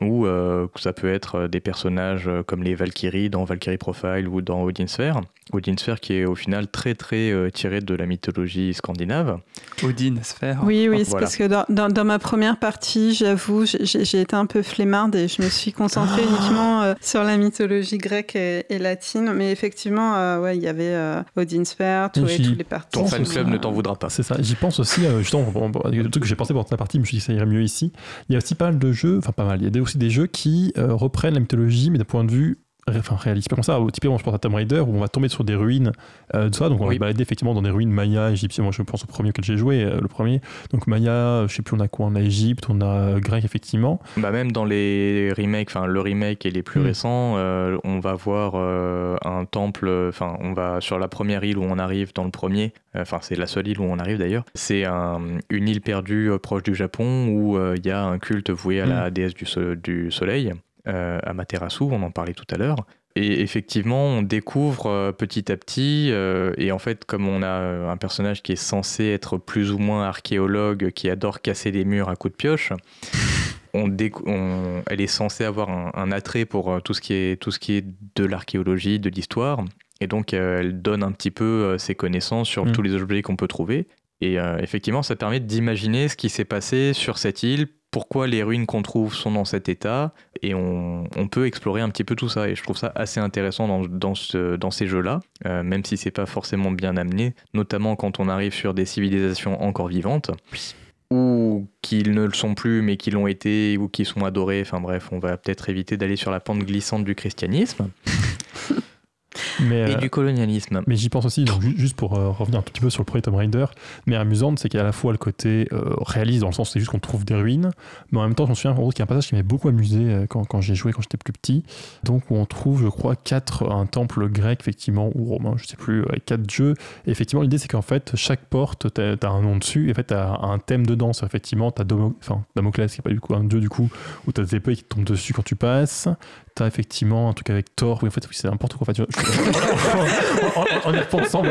Ou euh, ça peut être euh, des personnages euh, comme les Valkyries dans Valkyrie Profile ou dans Odin Sphere. Odin Sphere qui est au final très très euh, tiré de la mythologie scandinave. Odin, Sphère. Oui, oui, c'est Voilà. parce que dans, dans- dans ma première partie, j'avoue, j'ai- été un peu flemmarde et je me suis concentrée Ah. uniquement euh, sur la mythologie grecque et, et latine. Mais effectivement, euh, ouais, il y avait euh, Odin Sphere, tous les, J'y tous les parties. Ton fan club euh, ne t'en voudra pas. C'est ça, j'y pense aussi, euh, justement, bon, bon, le truc que j'ai pensé pendant la partie, je me suis dit que ça irait mieux ici. Il y a aussi pas mal de jeux, enfin pas mal, il y a aussi des jeux qui euh, reprennent la mythologie, mais d'un point de vue enfin, réaliste. Pas comme ça, typiquement, je pense à Tomb Raider, où on va tomber sur des ruines euh, de ça, donc on va Oui. se balader effectivement dans des ruines maya, égyptiennes. Moi, je pense au premier auquel j'ai joué, euh, le premier. Donc maya, je sais plus, on a quoi? On a Égypte, on a euh, grec, effectivement. Bah même dans les remakes, enfin le remake et les plus Mm. récents, euh, on va voir un temple, enfin on va sur la première île où on arrive dans le premier, enfin c'est la seule île où on arrive d'ailleurs, c'est un- une île perdue proche du Japon où il y a un culte voué à la déesse du, so- du soleil, euh, Amaterasu, on en parlait tout à l'heure. Et effectivement, on découvre euh, petit à petit, euh, et en fait, comme on a un personnage qui est censé être plus ou moins archéologue, qui adore casser les murs à coups de pioche, on décou- on- elle est censée avoir un, un attrait pour tout ce qui est, tout ce qui est de l'archéologie, de l'histoire. Et donc, elle donne un petit peu ses connaissances sur Mm. tous les objets qu'on peut trouver. Et effectivement, ça permet d'imaginer ce qui s'est passé sur cette île, pourquoi les ruines qu'on trouve sont dans cet état. Et on, peut explorer un petit peu tout ça. Et je trouve ça assez intéressant dans ces jeux-là, euh, même si c'est pas forcément bien amené, notamment quand on arrive sur des civilisations encore vivantes ou qu'ils ne le sont plus mais qui l'ont été ou qui sont adorés. Enfin bref, on va peut-être éviter d'aller sur la pente glissante du christianisme. Mais, Et euh, du colonialisme. mais j'y pense aussi, donc juste pour euh, revenir un tout petit peu sur le premier Tomb Raider, mais amusante, c'est qu'il y a à la fois le côté euh, réaliste, dans le sens où c'est juste qu'on trouve des ruines, mais en même temps, je me souviens qu'il y a un passage qui m'avait beaucoup amusé quand, quand j'ai joué, quand j'étais plus petit, donc où on trouve, je crois, quatre, un temple grec, effectivement, ou romain, je sais plus, avec quatre dieux. Et effectivement, l'idée, c'est qu'en fait, chaque porte, t'as as un nom dessus, et en fait, t'as un thème dedans. C'est effectivement, t'as Domo- enfin, Damoclès, qui est pas du coup un dieu, du coup, où t'as des épées qui te tombent dessus quand tu passes. T'as effectivement un truc avec Thor, oui, en fait, oui, c'est n'importe quoi. En, fait, je- en, en- y repensant,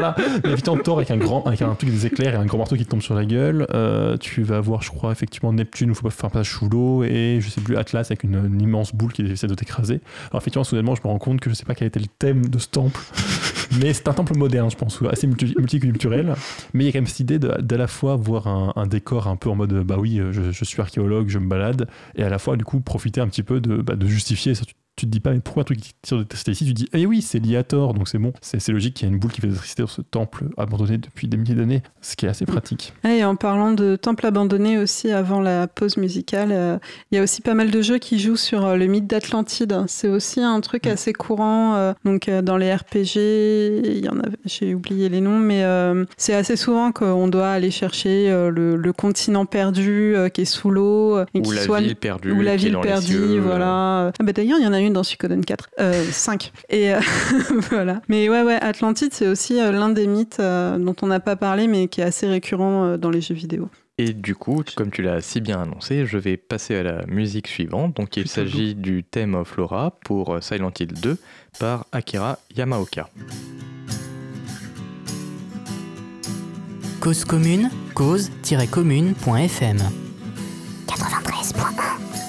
Thor avec un grand, avec un truc des éclairs et un grand marteau qui te tombe sur la gueule. Euh, tu vas avoir, je crois, effectivement, Neptune, où faut pas faire passage sous et je sais plus, Atlas avec une, immense boule qui essaie de t'écraser. Alors, effectivement, soudainement, je me rends compte que je sais pas quel était le thème de ce temple. Mais c'est un temple moderne, je pense, assez multi- multiculturel. Mais il y a quand même cette idée d'à la fois voir un, décor un peu en mode bah oui, je, suis archéologue, je me balade, et à la fois du coup profiter un petit peu de, bah, justifier. Ça, tu, tu te dis pas, mais pourquoi un truc qui tire de tester ici Tu dis, eh oui, c'est lié à Thor, donc c'est bon. C'est logique qu'il y a une boule qui fait l'électricité dans ce temple abandonné depuis des milliers d'années, ce qui est assez pratique. Et en parlant de temple abandonné aussi, avant la pause musicale, euh, il y a aussi pas mal de jeux qui jouent sur euh, le mythe d'Atlantide. C'est aussi un truc assez courant. euh, donc euh, dans les RPG, il y en a, j'ai oublié les noms, mais euh, c'est assez souvent qu'on doit aller chercher euh, le, le continent perdu euh, qui est sous l'eau Ou qui la soit ville perdue. ou la qui est ville dans les perdue, cieux, euh, voilà. Ah bah d'ailleurs, il y en a dans Suikoden 4, euh, 5. Et euh, voilà. Mais ouais, ouais, Atlantide, c'est aussi euh, l'un des mythes euh, dont on n'a pas parlé, mais qui est assez récurrent euh, dans les jeux vidéo. Et du coup, comme tu l'as si bien annoncé, je vais passer à la musique suivante. Donc il s'agit du thème of Laura pour Silent Hill 2 par Akira Yamaoka. Cause commune, cause-commune.fm. 93.1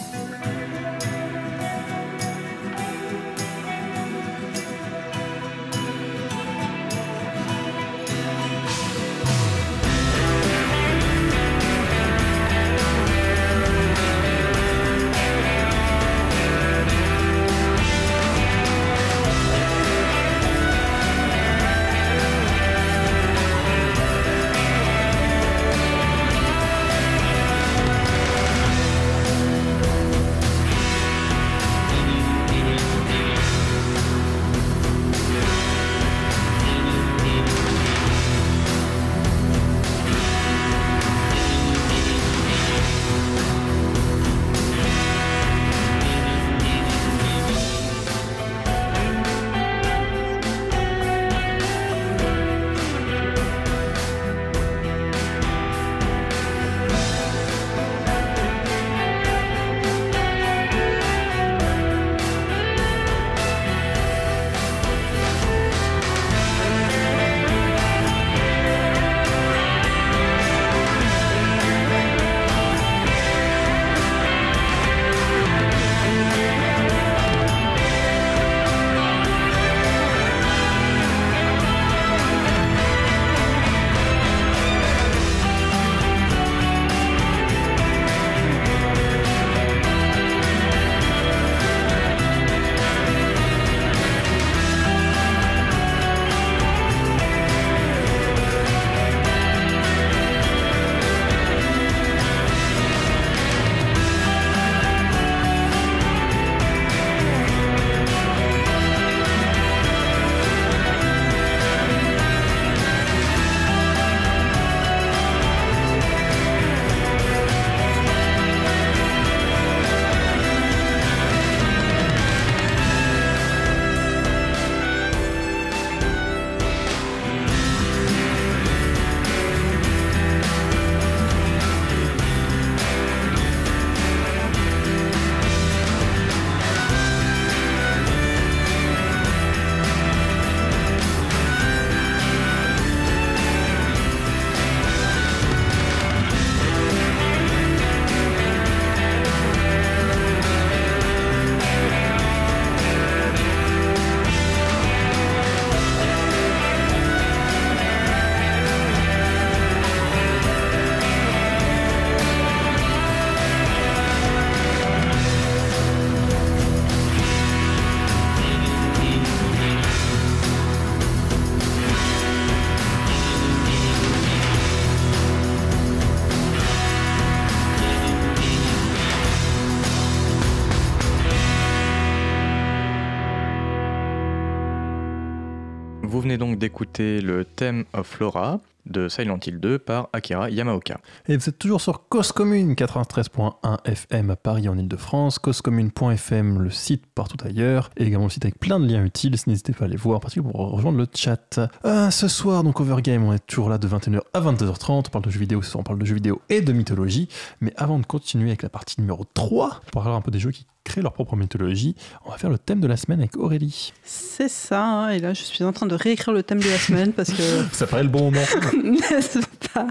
donc d'écouter le thème of Flora de Silent Hill 2 par Akira Yamaoka. Et vous toujours sur Cause Commune 93.1 FM à Paris en Ile-de-France, causecommune.fm le site partout ailleurs, et également le site avec plein de liens utiles, n'hésitez pas à les voir, parce que pour rejoindre le chat. Euh, ce soir, donc Overgame, on est toujours là de 21h à 22h30, on parle de jeux vidéo, on parle de jeux vidéo et de mythologie, mais avant de continuer avec la partie numéro 3, pour parler un peu des jeux qui créent leur propre mythologie, on va faire le thème de la semaine avec Aurélie. C'est ça, hein, et là je suis en train de réécrire le thème de la semaine parce que Ça paraît le bon moment. N'est-ce pas?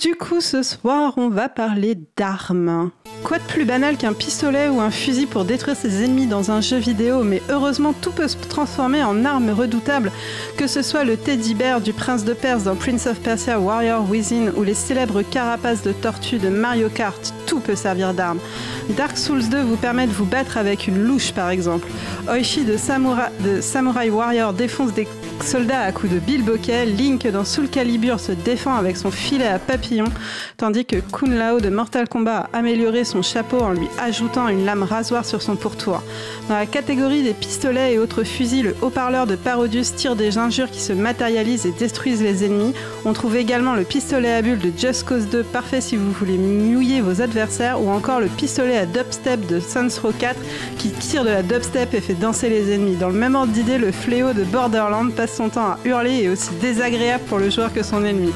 Du coup, ce soir, on va parler d'armes. Quoi de plus banal qu'un pistolet ou un fusil pour détruire ses ennemis dans un jeu vidéo, mais heureusement, tout peut se transformer en arme redoutable, que ce soit le teddy bear du prince de Perse dans Prince of Persia Warrior Within ou les célèbres carapaces de tortue de Mario Kart, tout peut servir d'arme. Dark Souls 2 vous permet de vous battre avec une louche par exemple. Oishi de, Samura- de Samurai Warrior défonce des soldats à coups de bilboquet. Link dans Soul Calibur se défend avec son filet à papillon, tandis que Kun Lao de Mortal Kombat a amélioré son chapeau en lui ajoutant une lame rasoir sur son pourtour. Dans la catégorie des pistolets et autres fusils, le haut-parleur de Parodius tire des injures qui se matérialisent et détruisent les ennemis. On trouve également le pistolet à bulles de Just Cause 2, parfait si vous voulez mouiller vos adversaires, ou encore le pistolet à dubstep de Saints Row 4 qui tire de la dubstep et fait danser les ennemis. Dans le même ordre d'idée, le fléau de Borderlands passe son temps à hurler et est aussi désagréable pour le joueur que son ennemi.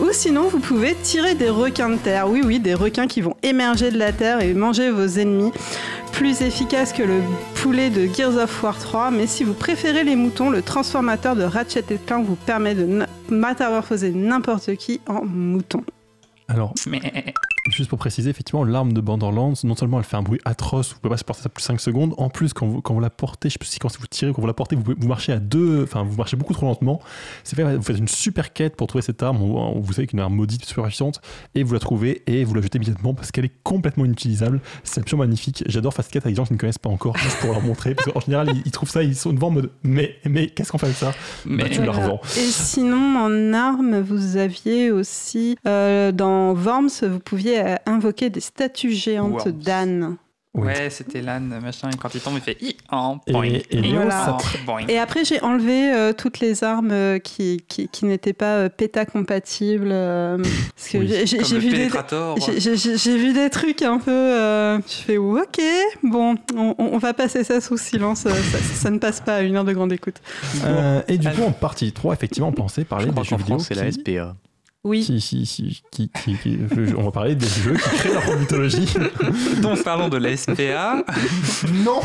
Ou sinon, vous pouvez tirer des requins de terre. Oui, oui, des requins qui vont émerger de la terre et manger vos ennemis. Plus efficace que le poulet de Gears of War 3, mais si vous préférez les moutons, le transformateur de Ratchet Clank vous permet de n- métamorphoser n'importe qui en mouton. Alors, Mais Juste pour préciser, effectivement, l'arme de Borderlands, non seulement elle fait un bruit atroce, vous pouvez pas supporter ça plus 5 secondes, en plus, quand vous, quand vous la portez, je sais pas si quand vous tirez, quand vous la portez, vous, vous marchez à deux, enfin, vous marchez beaucoup trop lentement. C'est fait, vous faites une super quête pour trouver cette arme, on- vous savez qu'une arme maudite super efficiente, et vous la trouvez, et vous la jetez immédiatement parce qu'elle est complètement inutilisable. C'est absolument magnifique. J'adore faire cette quête avec des gens qui ne connaissent pas encore, juste pour leur montrer, parce qu'en général, ils, ils trouvent ça, ils sont devant en mode, mais, mais qu'est-ce qu'on fait avec ça? Mais- Bah, tu la revends. Et sinon, en armes, vous aviez aussi, euh, dans Worms, vous pouviez euh, invoquer des statues géantes Worms. d'ânes. Oui. ouais, c'était l'âne, machin, et quand il tombe, il fait i en Et- après, j'ai enlevé euh, toutes les armes euh, qui, qui, qui n'étaient pas euh, PETA-compatibles. euh, parce que Oui. j'ai- vu, des, vu trucs un peu. euh, je fais ok, bon, on, on va passer ça sous silence. euh, Ça, ça ne passe pas à une heure de grande écoute. Euh, et du coup, en partie 3, effectivement, on pensait parler Je des jeux vidéo. France, c'est la SPA. Oui. Si, si, si, qui, qui- qui- je- on va parler des jeux qui créent leur mythologie. Donc parlons de la SPA. non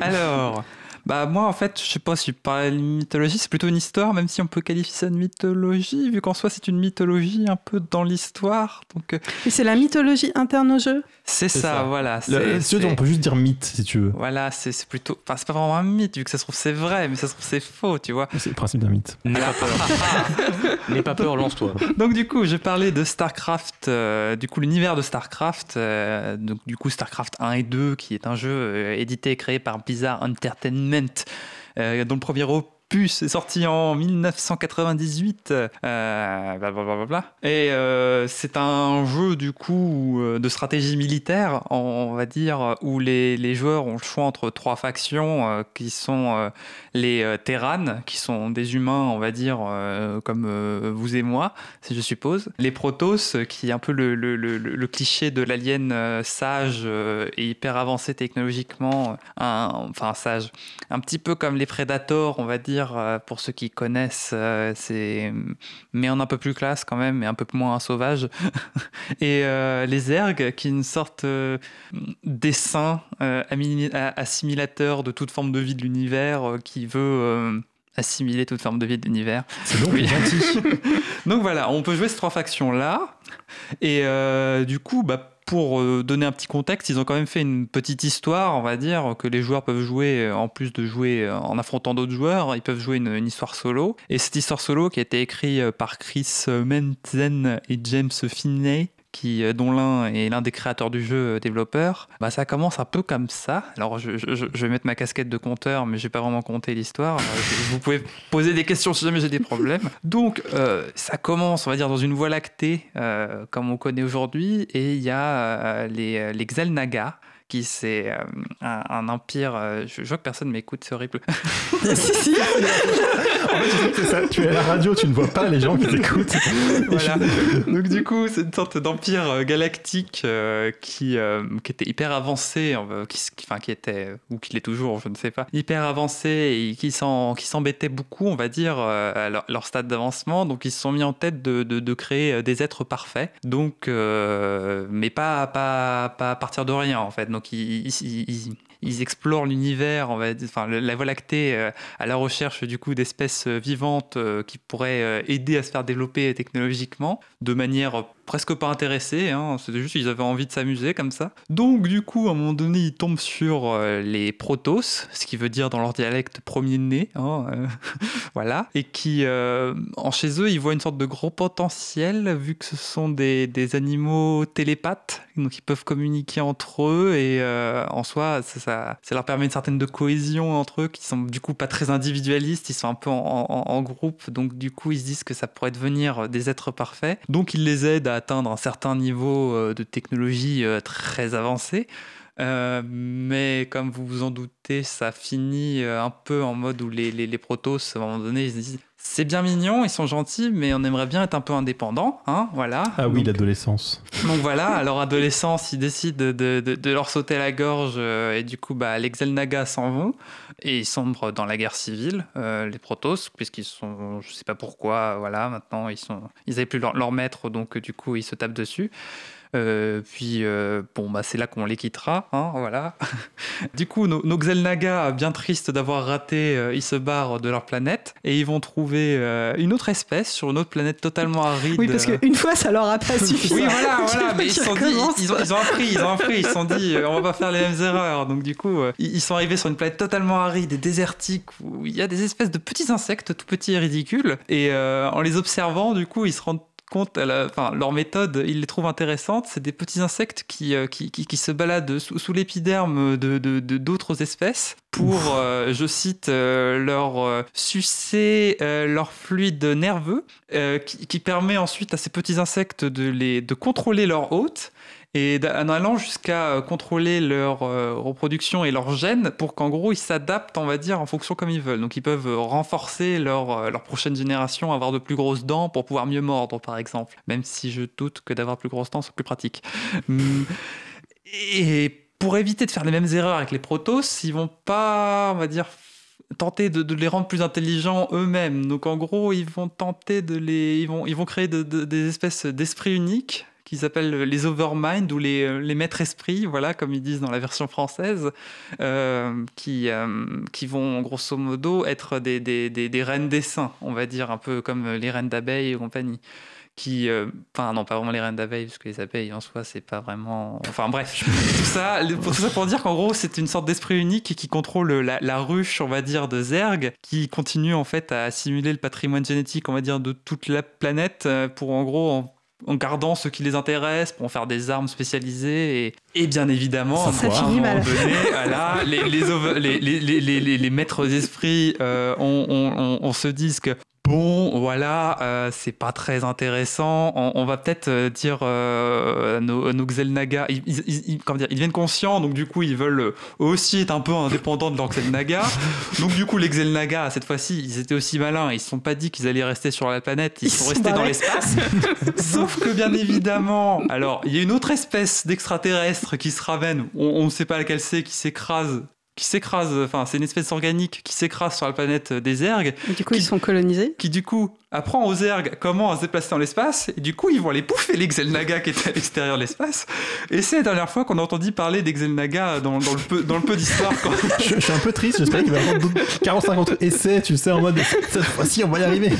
Alors, bah moi en fait, je sais pas si parler de mythologie, c'est plutôt une histoire, même si on peut qualifier ça de mythologie, vu qu'en soi c'est une mythologie un peu dans l'histoire. Donc euh, Et c'est la mythologie interne au jeu? C'est ça, ça. voilà. Le- c'est- si tu veux, c'est- On peut juste dire mythe, si tu veux. Voilà, c'est plutôt. Enfin, c'est pas vraiment un mythe, vu que ça se trouve c'est vrai, mais ça se trouve c'est faux, tu vois. C'est le principe d'un mythe. N'aie pas peur. N'aie pas peur, lance-toi. Donc du coup, je parlais de StarCraft, euh, du coup l'univers de StarCraft, euh, donc du coup StarCraft 1 et 2, qui est un jeu euh, édité et créé par Blizzard Entertainment, euh, dont le premier opus est sorti en 1998, euh. Et euh, c'est un jeu du coup euh, de stratégie militaire, on va dire, où les, les joueurs ont le choix entre trois factions qui sont les euh, Terran, qui sont des humains, on va dire, comme vous et moi, si je suppose. Les Protoss, qui est un peu le, le- cliché de l'alien sage et hyper avancé technologiquement, enfin sage, un petit peu comme les Predators, on va dire, euh, pour ceux qui connaissent, euh, c'est mais en un peu plus classe quand même, mais un peu moins sauvage. et euh, les Zerg, qui est une sorte euh, d'essaim euh, assimilateur de toute forme de vie de l'univers, qui veut assimiler toute forme de vie de l'univers. C'est donc Oui. gentil. Donc voilà, on peut jouer ces trois factions-là. Et euh, du coup, bah, pour euh, donner un petit contexte, ils ont quand même fait une petite histoire, on va dire, que les joueurs peuvent jouer, euh, en plus de jouer euh, en affrontant d'autres joueurs, ils peuvent jouer une, une histoire solo. Et cette histoire solo qui a été écrite par Chris Mentzen et James Finney, qui, euh, dont l'un est l'un des créateurs du jeu euh, développeur, bah, ça commence un peu comme ça. Alors je, je- je- je vais mettre ma casquette de compteur, mais je vais pas vraiment compter l'histoire. Euh, Vous pouvez poser des questions si jamais j'ai des problèmes. Donc euh, ça commence, on va dire, dans une voie lactée, euh, comme on connaît aujourd'hui, et il y a euh, les, les Xelnaga qui c'est euh, un, un empire. euh, je, je vois que personne m'écoute, c'est horrible. si, si. En fait, je sais que c'est ça. Tu es à la radio, tu ne vois pas les gens qui t'écoutent. voilà. Donc du coup, c'est une sorte d'empire euh, galactique euh, qui, euh, qui était hyper avancé, euh, qui, s- qui- enfin qui était ou qui l'est toujours, je ne sais pas, hyper avancé et qui s'embêtait beaucoup, on va dire, euh, à leur, leur stade d'avancement. Donc ils se sont mis en tête de, de- de créer des êtres parfaits. Donc, euh, mais pas, pas pas à partir de rien en fait. Donc ils, ils- ils- explorent l'univers, enfin la Voie lactée euh, à la recherche du coup d'espèces euh, vivantes euh, qui pourraient aider à se faire développer technologiquement de manière presque pas intéressée. Hein. C'était juste ils avaient envie de s'amuser comme ça. Donc du coup à un moment donné ils tombent sur euh, les protos, ce qui veut dire dans leur dialecte premier né, hein, euh, voilà, et qui euh, en chez eux ils voient une sorte de gros potentiel vu que ce sont des, des animaux télépathes, donc ils peuvent communiquer entre eux et en soi ça, ça, leur permet une certaine de cohésion entre eux qui sont du coup pas très individualistes, ils sont un peu en, en- en groupe, donc du coup ils se disent que ça pourrait devenir des êtres parfaits, donc ils les aident à atteindre un certain niveau euh, de technologie euh, très avancé. Euh, mais comme vous vous en doutez, ça finit un peu en mode où les, les, les protos, à un moment donné, ils se disent c'est bien mignon, ils sont gentils, mais on aimerait bien être un peu indépendant, hein, voilà. Ah oui, l'adolescence. donc voilà, leur adolescence, ils décident de, de- de- de leur sauter la gorge euh, et du coup, bah, les Xelnaga s'en vont et ils sombrent dans la guerre civile, euh, les Protoss, puisqu'ils sont, je sais pas pourquoi, voilà, maintenant ils sont, ils avaient plus leur, leur maître, donc euh, du coup ils se tapent dessus. Euh, puis euh, bon bah c'est là qu'on les quittera, hein, voilà. du coup nos, nos Xelnaga, bien tristes d'avoir raté, euh, ils se barrent de leur planète et ils vont trouver une autre espèce sur une autre planète totalement aride. Oui, parce qu'une fois, ça leur a pas suffi. Oui, voilà, voilà, mais ils sont dit, ils ont, ils ont appris, ils ont appris, ils se sont dit, on va pas faire les mêmes erreurs. Donc du coup, ils sont arrivés sur une planète totalement aride et désertique où il y a des espèces de petits insectes tout petits et ridicules. Et en les observant, du coup, ils se rendent compte, la- enfin, leur méthode, ils les trouvent intéressantes. C'est des petits insectes qui, euh, qui, qui, qui se baladent sous, sous l'épiderme de de- de- d'autres espèces pour, euh, je cite, euh, leur euh, sucer leur fluide nerveux, qui, qui permet ensuite à ces petits insectes de, les, de contrôler leur hôte et en allant jusqu'à euh, contrôler leur euh, reproduction et leur gène pour qu'en gros ils s'adaptent, on va dire, en fonction comme ils veulent. Donc ils peuvent euh, renforcer leur, leur prochaine génération, avoir de plus grosses dents pour pouvoir mieux mordre, par exemple. Même si je doute que d'avoir plus grosses dents soit plus pratique. Hum, et pour éviter de faire les mêmes erreurs avec les protos, ils vont pas, on va dire, tenter de, les rendre plus intelligents eux-mêmes. Donc en gros, ils vont tenter de les, ils vont, ils vont créer de- de- des espèces d'esprits uniques qui s'appellent les overmind ou les, les maîtres esprits, voilà, comme ils disent dans la version française, euh, qui, euh, qui vont grosso modo être des, des, des, reines des saints, on va dire, un peu comme les reines d'abeilles et compagnie. Qui euh, enfin non pas vraiment les reines d'abeilles parce que les abeilles en soi c'est pas vraiment enfin bref. Tout ça pour tout ça pour dire qu'en gros c'est une sorte d'esprit unique qui contrôle la, ruche on va dire de Zerg qui continue en fait à assimiler le patrimoine génétique on va dire de toute la planète euh, pour en gros en gardant ce qui les intéresse pour en faire des armes spécialisées et, et bien évidemment Ça à un finit moment mal. donné, voilà, les, maîtres esprits euh, on, on, on- on se dit que Bon, voilà, euh, c'est pas très intéressant. On, on va peut-être euh, dire euh, à nos, nos Xelnaga, ils, ils- comment dire, ils deviennent conscients, donc du coup ils veulent euh, aussi être un peu indépendants de leur Xelnaga. donc du coup les Xelnaga, cette fois-ci, ils étaient aussi malins, ils se sont pas dit qu'ils allaient rester sur la planète, ils, sont sont restés dans l'espace. Sauf que bien évidemment, alors il y a une autre espèce d'extraterrestre qui se ramène, on ne sait pas laquelle c'est, qui s'écrase. Qui s'écrase, enfin, c'est une espèce organique qui s'écrase sur la planète des Zergs Et Du coup, ils sont colonisés. qui du coup apprend aux Zerg comment se déplacer dans l'espace, et du coup ils vont aller bouffer les Xelnaga qui étaient à l'extérieur de l'espace. Et c'est la dernière fois qu'on a entendu parler des Xelnaga dans, dans le peu, dans le peu d'histoire. Je, je suis un peu triste, j'espère qu'il va y avoir d'autres 40-50 autres essais, tu sais, en mode cette fois-ci on va y arriver.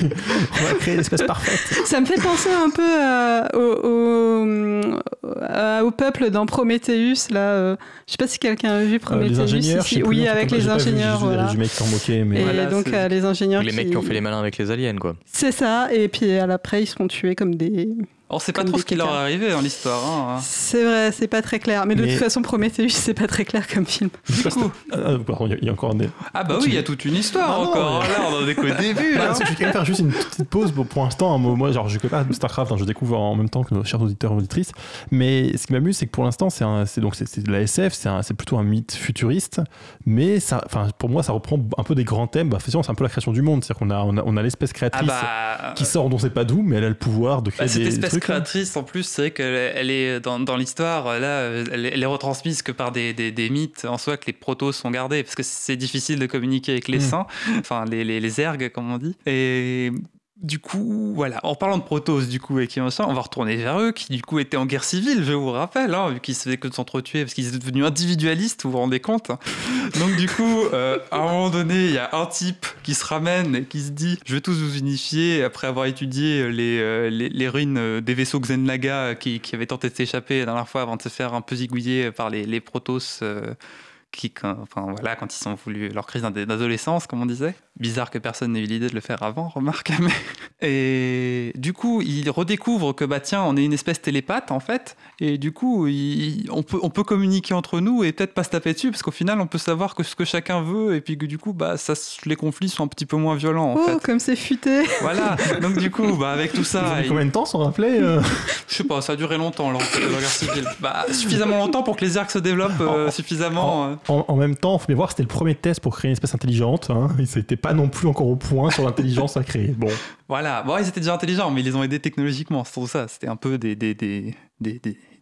On va créer l'espèce parfaite. Ça me fait penser un peu à- au, au, à- au peuple dans Prometheus. Là, euh, je sais pas si quelqu'un a vu Euh, Prometheus. les ingénieurs, ici. oui, avec les ingénieurs. vu voilà. sont moqués, mais Et Voilà, donc c'est- euh, les ingénieurs Les mecs qui ont fait les malins avec les aliens, quoi. C'est ça, et puis à l'après ils sont tués comme des, On sait pas trop ce qui leur est arrivé dans l'histoire. hein. C'est vrai, c'est pas très clair. Mais de Mais- toute façon, Prometheus, c'est pas très clair comme film. Du coup, Ah, ah, pardon, il y a- il y, a encore des. ah bah oui, il y a toute une histoire Ah non, encore. mais- Là, on en est qu'au début. Bah, hein. je vais quand même faire juste une petite pause pour, pour l'instant. hein, Moi, genre, je connais pas StarCraft, hein, je découvre en même temps que nos chers auditeurs et auditrices. Mais ce qui m'amuse, c'est que pour l'instant, c'est un- donc de la SF, c'est un- plutôt un mythe futuriste. Mais ça, enfin, pour moi, ça reprend un peu des grands thèmes. Bah, c'est un peu la création du monde. C'est-à-dire qu'on a, on a, on a l'espèce Ah créatrice bah. qui sort, on sait pas d'où, mais elle a le pouvoir de créer Bah, des espèce trucs. hein. créatrice, en plus, c'est vrai qu'elle elle est dans, dans l'histoire, là, elle, est- elle est retransmise que par des, des- des mythes en soi que les protos sont gardés, parce que c'est difficile de communiquer avec les Mm. saints, enfin les, les, les ergs, comme on dit. Et du coup, voilà, en parlant de protos, du coup, et qui on va retourner vers eux, qui du coup étaient en guerre civile, je vous rappelle, hein, vu qu'ils se faisaient que de s'entretuer, parce qu'ils étaient devenus individualistes, vous vous rendez compte hein. Donc du coup, euh, à un moment donné, il y a un type qui se ramène et qui se dit « Je vais tous vous unifier » après avoir étudié les, euh, les, les ruines euh, des vaisseaux Xenlaga qui, qui avaient tenté de s'échapper la dernière fois avant de se faire un peu zigouiller par les, les protos euh, qui, quand, enfin, voilà, quand ils sont voulu leur crise d'ad- d'adolescence, comme on disait. Bizarre que personne n'ait eu l'idée de le faire avant, remarque. mais- Et du coup, ils redécouvrent que bah tiens, on est une espèce télépathe en fait, et du coup, il- on, peut, on peut communiquer entre nous et peut-être pas se taper dessus, parce qu'au final, on peut savoir que ce que chacun veut, et puis que du coup, bah ça, les conflits sont un petit peu moins violents en oh, fait. comme c'est futé Voilà. Donc du coup, bah avec tout Ils ont ça, ils- combien de temps, sans rappeler euh je sais pas, ça a duré longtemps leur guerre civile. Bah suffisamment longtemps pour que les arcs se développent euh, En- suffisamment. euh. En, même temps, faut bien voir, c'était le premier test pour créer une espèce intelligente. Hein. Ils n'étaient pas non plus encore au point sur l'intelligence à créer. Bon. Voilà, bon, ils étaient déjà intelligents, mais ils les ont aidés technologiquement, c'est pour ça. C'était un peu des, des,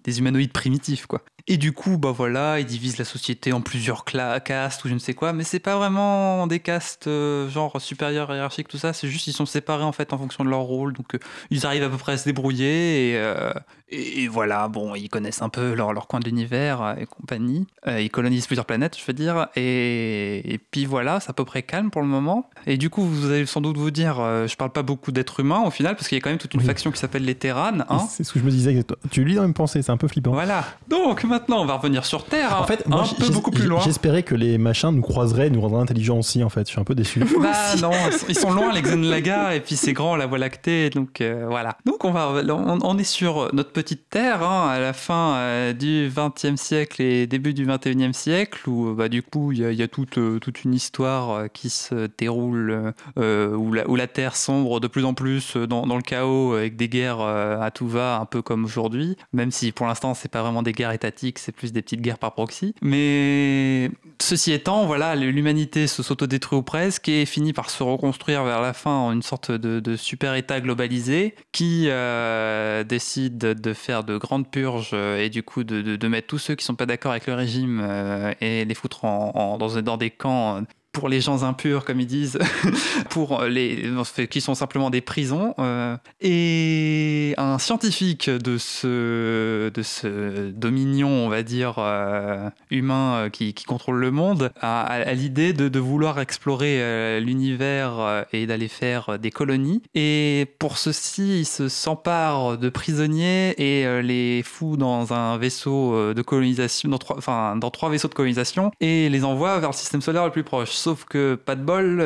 des- des humanoïdes primitifs, quoi. Et du coup, bah voilà, ils divisent la société en plusieurs castes ou je ne sais quoi, mais c'est pas vraiment des castes euh, genre supérieurs, hiérarchiques, tout ça, c'est juste ils sont séparés en fait en fonction de leur rôle, donc euh, ils arrivent à peu près à se débrouiller et, euh, et, et voilà, bon, ils connaissent un peu leur, leur coin euh, et compagnie. Ils colonisent plusieurs planètes, je veux dire, et, et puis voilà, c'est à peu près calme pour le moment. Et du coup, vous allez sans doute vous dire, je parle pas beaucoup d'êtres humains au final, parce qu'il y a quand même toute une Oui. faction qui s'appelle les Terranes. Hein C'est ce que je me disais. Tu lis dans la même pensée, c'est un peu flippant. voilà. Donc maintenant, on va revenir sur Terre, En hein, fait, moi, un peu beaucoup plus loin. J'espérais que les machins nous croiseraient, nous rendraient intelligents aussi, en fait. Je suis un peu déçu. Bah non, ils sont- loin les Xenlaga et puis c'est grand la Voie lactée donc euh, voilà. Donc on va on, on est sur notre petite terre hein, à la fin euh, du 20e siècle et début du 21e siècle où bah du coup il y a, il y a toute euh, toute une histoire euh, qui se déroule euh, où la où la terre sombre de plus en plus dans, dans le chaos avec des guerres euh, à tout va un peu comme aujourd'hui, même si pour l'instant c'est pas vraiment des guerres étatiques, c'est plus des petites guerres par proxy. Mais ceci étant, voilà, l'humanité se s'autodétruit ou presque et finit par se reconstruire vers la fin en une sorte de, super état globalisé qui euh, décide de faire de grandes purges et du coup de, mettre tous ceux qui sont pas d'accord avec le régime euh, et les foutre dans des camps. Pour les gens impurs, comme ils disent, pour les qui sont simplement des prisons. euh, et un scientifique de ce de ce dominion, on va dire euh, humain euh, qui, qui contrôle le monde, a, l'idée de, de vouloir explorer l'univers et d'aller faire des colonies. Et pour ceci, il se s'empare de prisonniers et les fout dans un vaisseau de colonisation, dans trois, enfin dans trois vaisseaux de colonisation et les envoie vers le système solaire le plus proche. Sauf que pas de bol,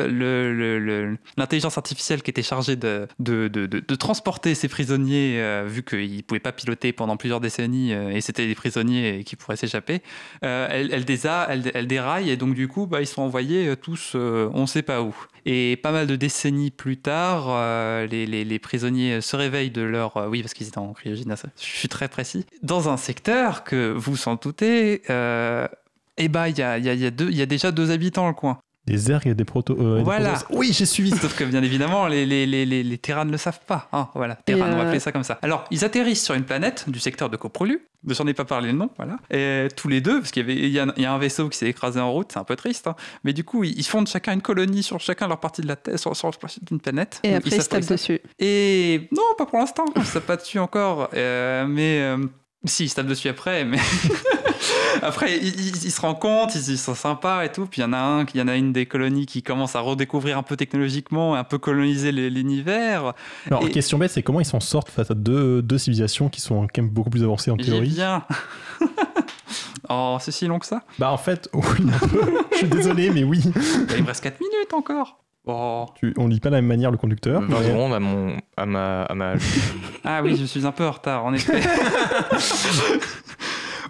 l'intelligence artificielle qui était chargée de, transporter ces prisonniers, euh, vu qu'ils ne pouvaient pas piloter pendant plusieurs décennies euh, et c'était des prisonniers qui pourraient s'échapper, euh, elle, elle, déraille et donc du coup bah, ils sont envoyés tous on ne sait pas où. Et pas mal de décennies plus tard, les, prisonniers se réveillent de leur... oui, parce qu'ils étaient en cryogénèse, je suis très précis. Dans un secteur que vous s'en doutez, eh ben, il y a, y a- déjà deux habitants le coin. Des ergs et des proto. euh, Voilà. Oui, j'ai suivi. Sauf que bien évidemment, les, les, les, les, les Terranes ne le savent pas. hein, voilà, Terranes, on va euh, appeler ça comme ça. Alors, ils atterrissent sur une planète du secteur de Coprolu. J'en ai pas parlé le nom, voilà. Et tous les deux, parce qu'il y, avait, il y, a, il y a un vaisseau qui s'est écrasé en route, c'est un peu triste. hein. Mais du coup, ils, ils fondent chacun une colonie sur chacun leur partie de la Terre, sur, sur une planète. Et Donc, après, ils se tapent dessus. Et non, pas pour l'instant. Ils se tapent pas dessus encore. Euh, mais euh, si, ils se tapent dessus après. Mais après, ils se rendent compte, ils, sont sympas et tout. Puis il y en a un, il y en a une des colonies qui commence à redécouvrir un peu technologiquement, un peu coloniser l'univers. Alors, Et- question bête, c'est comment ils s'en sortent face à deux, deux civilisations qui sont quand même beaucoup plus avancées en théorie viens. oh, c'est si long que ça Bah, en fait, oui, un peu. Je suis désolé, mais oui. Bah, Il me reste 4 minutes encore. Oh. Tu- on lit pas de la même manière le conducteur. 20 mais- secondes à, mon, à, ma, à ma Ah oui, je suis un peu en retard, en effet.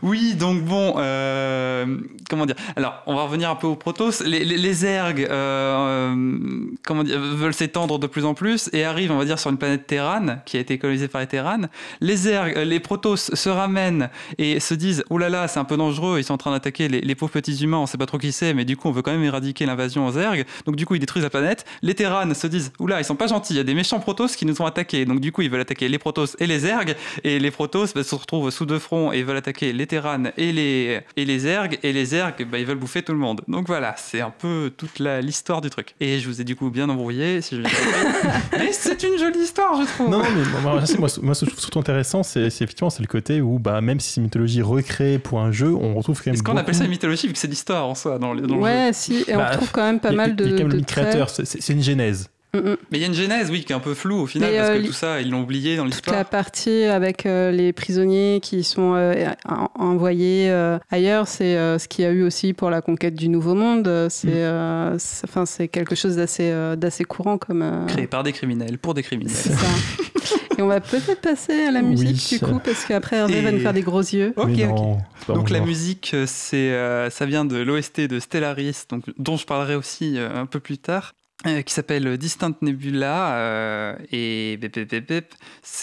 oui, donc bon, euh, comment dire? Alors, on va revenir un peu aux protos. Les, les, ergs, euh, euh, comment dire, veulent s'étendre de plus en plus et arrivent, on va dire, sur une planète Terran qui a été colonisée par les Terran. Les ergs, euh, les protos se ramènent et se disent oh là là, c'est un peu dangereux, ils sont en train d'attaquer les, pauvres petits humains, on sait pas trop qui c'est, mais du coup, on veut quand même éradiquer l'invasion aux ergs. Donc du coup, ils détruisent la planète. Les Terran se disent oula, ils sont pas gentils, il y a des méchants protos qui nous ont attaqués. Donc du coup, ils veulent attaquer les protos et les ergs. Et les protos bah, se retrouvent sous deux fronts et veulent attaquer les Terran et les, et les ergs. Et les ergs, bah, ils veulent bouffer tout le monde. Donc voilà, c'est un peu toute la- l'histoire du truc. Et je vous ai du coup bien embrouillé, si je Mais c'est une jolie histoire, je trouve. Non, mais moi, moi, ce que je trouve surtout intéressant, c'est effectivement c'est le côté où, bah, même si c'est une mythologie recréée pour un jeu, on retrouve quand même. Est-ce qu'on appelle ça une mythologie vu que c'est l'histoire en soi dans, le- dans le jeu Ouais, si, et on Bah, retrouve quand même pas y mal de. il y a quand même de le mythe traits. créateur, c'est- c'est c'est une genèse. Mm. Mais il y a une genèse, oui, qui est un peu floue au final, Mais, parce euh, que li- tout ça, ils l'ont oublié dans Toute l'histoire. la partie avec euh, les prisonniers qui sont euh, en- envoyés euh, ailleurs, c'est euh, ce qu'il y a eu aussi pour la conquête du Nouveau Monde. C'est Mm. euh, c'est- enfin, c'est quelque chose d'assez euh, d'assez courant comme. euh, Créé par des criminels, pour des criminels. c'est ça. Et on va peut-être passer à la musique Oui. du coup, parce qu'après Hervé va nous faire des gros yeux. Ok, ok. Donc la musique, c'est, euh, ça vient de l'OST de Stellaris, donc, dont je parlerai aussi euh, un peu plus tard, euh, qui s'appelle Distant Nebula. euh, et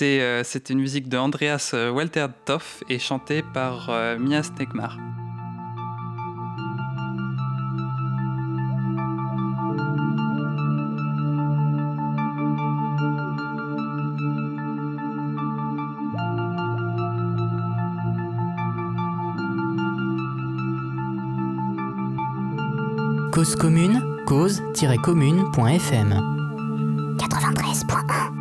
euh, c'est une musique de Andreas Walter Toff et chantée par Mia Stegmar. Cause commune, cause-commune.fm 93.1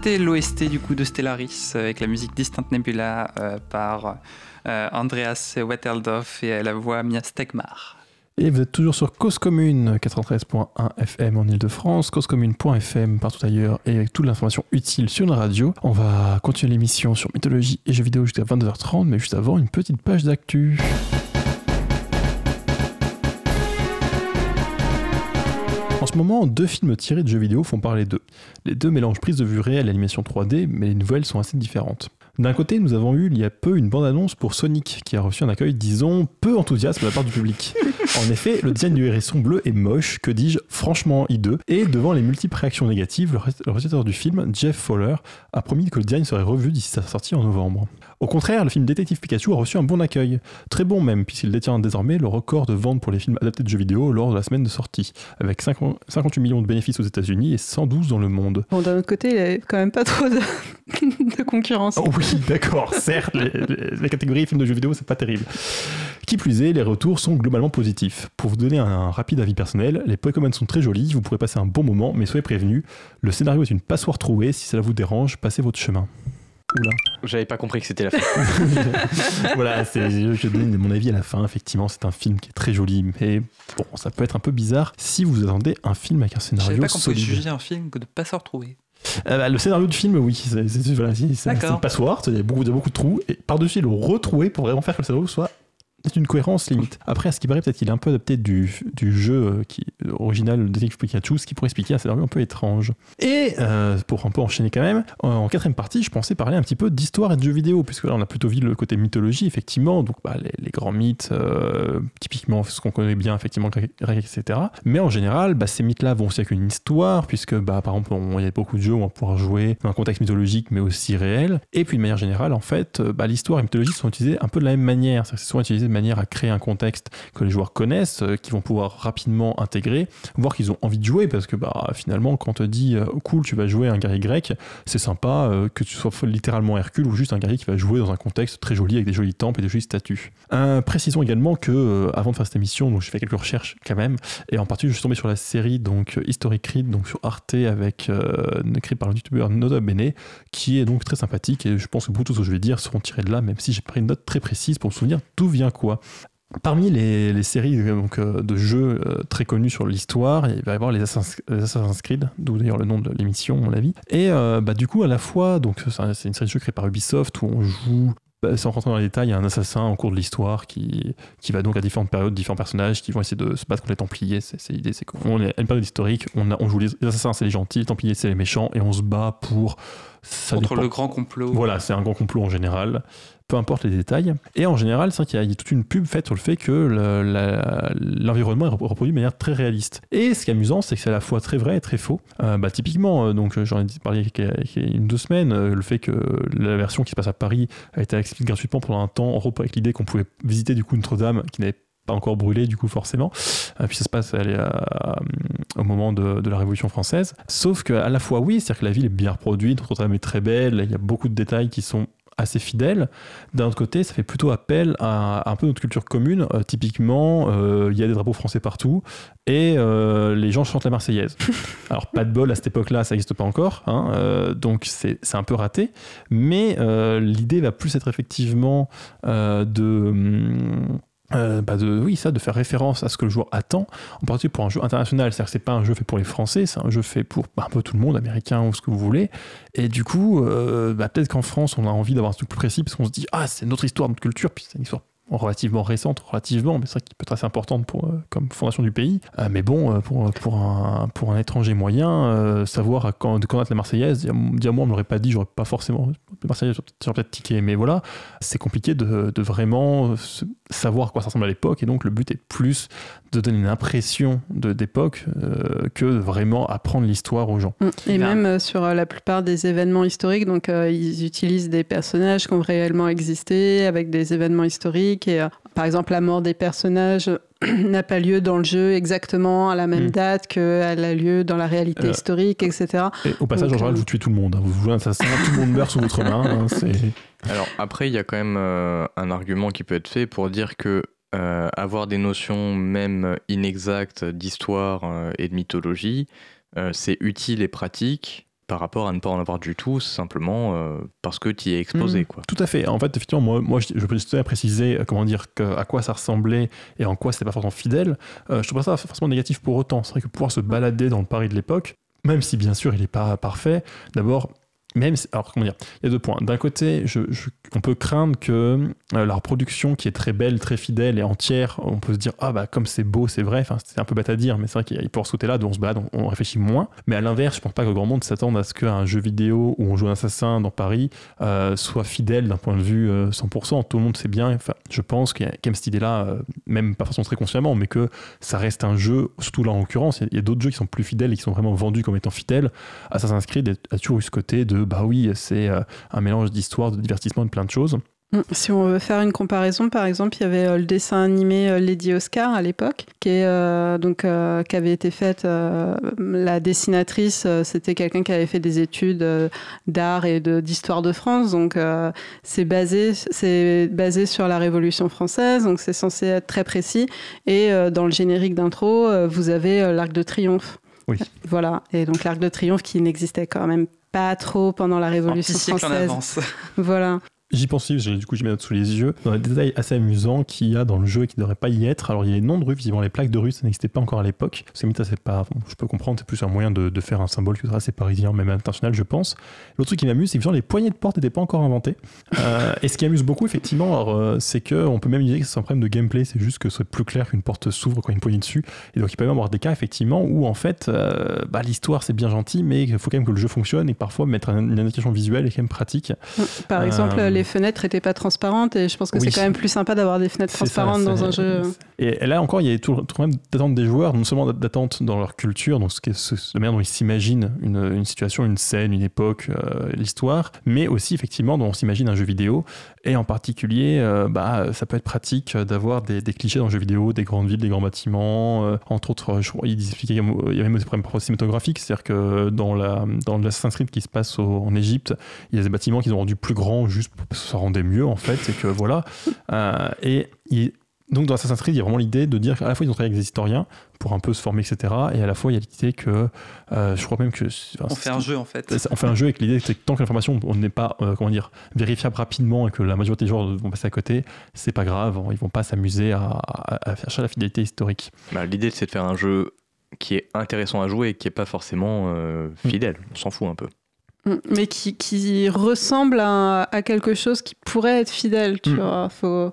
C'était l'OST du coup de Stellaris euh, avec la musique Distant Nebula euh, par euh, Andreas Wetteldorf et la voix Mia Stegmar. Et vous êtes toujours sur Cause Commune 93.1 FM en Ile-de-France, causecommune.fm partout ailleurs et avec toute l'information utile sur une radio. On va continuer l'émission sur mythologie et jeux vidéo jusqu'à 22h30, mais juste avant, une petite page d'actu. Ce moment, deux films tirés de jeux vidéo font parler d'eux. Les deux mélangent prise de vue réelle et animation 3D, mais les nouvelles sont assez différentes. D'un côté, nous avons eu il y a peu une bande-annonce pour Sonic, qui a reçu un accueil, disons, peu enthousiaste de la part du public. En effet, le design du hérisson bleu est moche, que dis-je, franchement hideux, et devant les multiples réactions négatives, le réalisateur du film, Jeff Fowler, a promis que le design serait revu d'ici sa sortie en novembre. Au contraire, le film Détective Pikachu a reçu un bon accueil, très bon même, puisqu'il détient désormais le record de vente pour les films adaptés de jeux vidéo lors de la semaine de sortie, avec 50 58 millions de bénéfices aux États-Unis et 112 dans le monde. Bon, d'un autre côté, il n'y avait quand même pas trop de, de concurrence. Oh oui, d'accord, certes, les, les- les catégories films de jeux vidéo, c'est pas terrible. Qui plus est, les retours sont globalement positifs. Pour vous donner un rapide avis personnel, les Pokémon sont très jolis, vous pourrez passer un bon moment, mais soyez prévenus, le scénario est une passoire trouée, si cela vous dérange, passez votre chemin. Oula. J'avais pas compris que c'était la fin. voilà, c'est- je, je donne mon avis à la fin. Effectivement, c'est un film qui est très joli, mais bon, ça peut être un peu bizarre si vous attendez un film avec un Je scénario pas qu'on pouvait juger un film que de pas se retrouver. Euh, bah, le scénario du film, oui, c'est voilà, une passoire, il y, a beaucoup, il y a beaucoup de trous, et par-dessus, le retrouver pour vraiment faire que le scénario soit c'est une cohérence limite. Après, à ce qui paraît, peut-être qu'il est un peu adapté du, du jeu euh, qui, original, le Detective Pikachu, ce qui pourrait expliquer un scénario un peu étrange. Et euh, pour un peu enchaîner quand même, en, quatrième partie, je pensais parler un petit peu d'histoire et de jeux vidéo, puisque là, on a plutôt vu le côté mythologie, effectivement, donc bah, les, les grands mythes, euh, typiquement ce qu'on connaît bien, effectivement, Grec, etc. Mais en général, bah, ces mythes-là vont aussi avec une histoire, puisque bah, par exemple, il y a beaucoup de jeux où on va pouvoir jouer dans un contexte mythologique, mais aussi réel. Et puis de manière générale, en fait, bah, l'histoire et la mythologie sont utilisées un peu de la même manière. C'est souvent utilisé de manière à créer un contexte que les joueurs connaissent, euh, qu'ils vont pouvoir rapidement intégrer, voire qu'ils ont envie de jouer, parce que bah, finalement, quand on te dit euh, cool, tu vas jouer un guerrier grec, c'est sympa euh, que tu sois littéralement Hercule ou juste un guerrier qui va jouer dans un contexte très joli avec des jolis temples et des jolis statues. Euh, précisons également que avant de faire cette émission, j'ai fait quelques recherches quand même, et en particulier je suis tombé sur la série donc History Creed donc sur Arte avec écrit par le youtubeur Noda Bene, qui est donc très sympathique et je pense que beaucoup de ce que je vais dire seront tirés de là, même si j'ai pris une note très précise pour me souvenir d'où vient Parmi les, séries euh, donc, euh, de jeux euh, très connues sur l'histoire, il va y avoir les Assassin's, Creed, d'où d'ailleurs le nom de l'émission, à mon avis. Et bah, du coup, à la fois, donc c'est un- c'est une série de jeux créée par Ubisoft où on joue, bah, sans rentrer dans les détails, un assassin en cours de l'histoire qui, qui va donc à différentes périodes, différents personnages qui vont essayer de se battre contre les Templiers. C'est l'idée, c'est qu'on est à une période historique, on, a- on joue les assassins, c'est les gentils, les Templiers, c'est les méchants, et on se bat pour. Ça Contre dépend. le grand complot. Voilà, c'est un grand complot en général, peu importe les détails. Et en général, c'est vrai qu'il y a- il y a toute une pub faite sur le fait que l'environnement est rep- reproduit de manière très réaliste. Et ce qui est amusant, c'est que c'est à la fois très vrai et très faux. Euh, bah, typiquement, euh, donc euh, j'en ai parlé il y a- il y a une deux semaines, euh, le fait que la version qui se passe à Paris a été accessible gratuitement pendant un temps, en Europe avec l'idée qu'on pouvait visiter du coup Notre-Dame, qui n'avait pas encore brûlé du coup forcément. Euh, puis ça se passe elle est, à- au moment de, de la Révolution française. Sauf que à la fois oui c'est à dire que la ville est bien reproduite Notre-Dame est très belle il y a beaucoup de détails qui sont assez fidèles. D'un autre côté ça fait plutôt appel à, à un peu notre culture commune. Euh, typiquement euh, il y a des drapeaux français partout et euh, les gens chantent la Marseillaise. Alors pas de bol à cette époque là ça n'existe pas encore hein, euh, donc c'est un peu raté. Mais euh, l'idée va plus être effectivement euh, de hum, euh, bah de, oui, ça, de faire référence à ce que le joueur attend, en particulier pour un jeu international. C'est-à-dire que c'est pas un jeu fait pour les Français, c'est un jeu fait pour bah, un peu tout le monde, américain ou ce que vous voulez. Et du coup, euh, bah, peut-être qu'en France, on a envie d'avoir un truc plus précis parce qu'on se dit, ah, c'est notre histoire, notre culture, puis c'est une histoire relativement récente, relativement, mais c'est vrai qu'il peut être assez importante pour, euh, comme fondation du pays. Euh, mais bon, euh, pour, pour, un, pour un étranger moyen, euh, savoir quand, de connaître la Marseillaise, dire moi, on ne l'aurait pas dit, j'aurais pas forcément. La Marseillaise, j'aurais peut-être- tiqué, mais voilà, c'est compliqué de, de vraiment savoir à quoi ça ressemble à l'époque, et donc le but est plus de donner une impression de- d'époque euh, que de vraiment apprendre l'histoire aux gens. Mm. Et Bien. même euh, sur euh, la plupart des événements historiques, donc euh, ils utilisent des personnages qui ont réellement existé avec des événements historiques. Et euh, par exemple, la mort des personnages n'a pas lieu dans le jeu exactement à la même Mm. date qu'elle a lieu dans la réalité Euh, historique, etc. Et au passage, Donc, en général, euh, vous tuez tout le monde. hein. Vous jouez un assassin, tout le monde meurt sous votre main. hein. C'est- Alors après, il y a quand même euh, un argument qui peut être fait pour dire que euh, avoir des notions même inexactes d'histoire euh, et de mythologie, euh, c'est utile et pratique par rapport à ne pas en avoir du tout, simplement euh, parce que tu y es exposé. Mm. Quoi. Tout à fait. En fait, effectivement, moi, moi je, peux juste préciser euh, comment dire que, à quoi ça ressemblait et en quoi c'était pas forcément fidèle. Euh, je trouve pas ça forcément négatif pour autant. C'est vrai que pouvoir se balader dans le Paris de l'époque, même si bien sûr il n'est pas parfait, d'abord. Même alors comment dire, il y a deux points. D'un côté, on peut craindre que euh, leur production, qui est très belle, très fidèle et entière, on peut se dire ah bah comme c'est beau, c'est vrai. Enfin, c'est un peu bête à dire, mais c'est vrai qu'il pour ce côté-là, dont on se balade, on, réfléchit moins. Mais à l'inverse, je pense pas que grand monde s'attende à ce qu'un jeu vidéo où on joue un assassin dans Paris euh, soit fidèle d'un point de vue euh, 100%. Tout le monde sait bien. Enfin, je pense qu'il y a quand même cette idée-là, euh, même pas forcément très consciemment, mais que ça reste un jeu. Surtout là en l'occurrence, il y a- a, d'autres jeux qui sont plus fidèles et qui sont vraiment vendus comme étant fidèles. Assassin's Creed a toujours eu ce côté de bah oui, c'est euh, un mélange d'histoire, de divertissement, de plein de choses. Mm. Si on veut faire une comparaison, par exemple, il y avait euh, le dessin animé euh, Lady Oscar à l'époque, qui, est, euh, donc, euh, qui avait été faite. euh, la dessinatrice, c'était quelqu'un qui avait fait des études d'art et de- d'histoire de, France. Donc, c'est basé, c'est basé sur la Révolution française. Donc, c'est censé être très précis. Et dans le générique d'intro, vous avez l'Arc de Triomphe. Oui. Voilà. Et donc, l'Arc de Triomphe qui n'existait quand même pas trop pendant la Révolution siècle en française. avance. Voilà. J'y j'ai- du coup mes notes sous les yeux. Dans les détails assez amusants qu'il y a dans le jeu et qui ne devraient pas y être. Alors il y a les noms de rues, visiblement les plaques de rue, ça n'existait pas encore à l'époque. C'est c'est pas. bon, je peux comprendre, c'est plus un moyen de, de faire un symbole qui serait assez parisien, même international, je pense. L'autre truc qui m'amuse, c'est que genre, les poignées de porte n'étaient pas encore inventées. Euh, et ce qui amuse beaucoup, effectivement, euh, c'est qu'on peut même dire que c'est un problème de gameplay, c'est juste que ce soit plus clair qu'une porte s'ouvre quand il y a une poignée dessus. Et donc il peut même avoir des cas, effectivement, où en fait, euh, bah, l'histoire c'est bien gentil, mais il faut quand même que le jeu fonctionne et parfois mettre un- une indication visuelle est quand même pratique. Par exemple, les fenêtres n'étaient pas transparentes et je pense que oui. c'est quand même plus sympa d'avoir des fenêtres ça, transparentes dans un jeu. Et là encore, il y a tout, tout même d'attente des joueurs, non seulement d'attente dans leur culture, donc ce ce- la manière dont ils s'imaginent une, une situation, une scène, une époque, euh, l'histoire, mais aussi effectivement dont on s'imagine un jeu vidéo. Et en particulier, euh, bah, ça peut être pratique d'avoir des, clichés dans le jeu vidéo, des grandes villes, des grands bâtiments. euh, entre autres, je crois, il expliquait qu'il y a même des problèmes cinématographiques, c'est-à-dire que dans la dans l'Assassin's Creed qui se passe en Égypte, il y a des bâtiments qu'ils ont rendus plus grands juste pour que ça rendait mieux en fait, c'est que voilà. Euh, et il- donc dans Assassin's Creed, il y a vraiment l'idée de dire qu'à la fois ils ont travaillé avec des historiens pour un peu se former, etc. Et à la fois il y a l'idée que euh, je crois même que enfin, On fait un jeu en fait. on fait un jeu avec l'idée que tant que l'information on n'est pas euh, comment dire vérifiable rapidement et que la majorité des joueurs vont passer à côté, c'est pas grave, ils vont pas s'amuser à, à- à chercher la fidélité historique. Bah, L'idée, c'est de faire un jeu qui est intéressant à jouer et qui est pas forcément euh, fidèle. On s'en fout un peu. Mm. Mais qui, qui ressemble à, à quelque chose qui pourrait être fidèle, tu Mm. vois. Faut...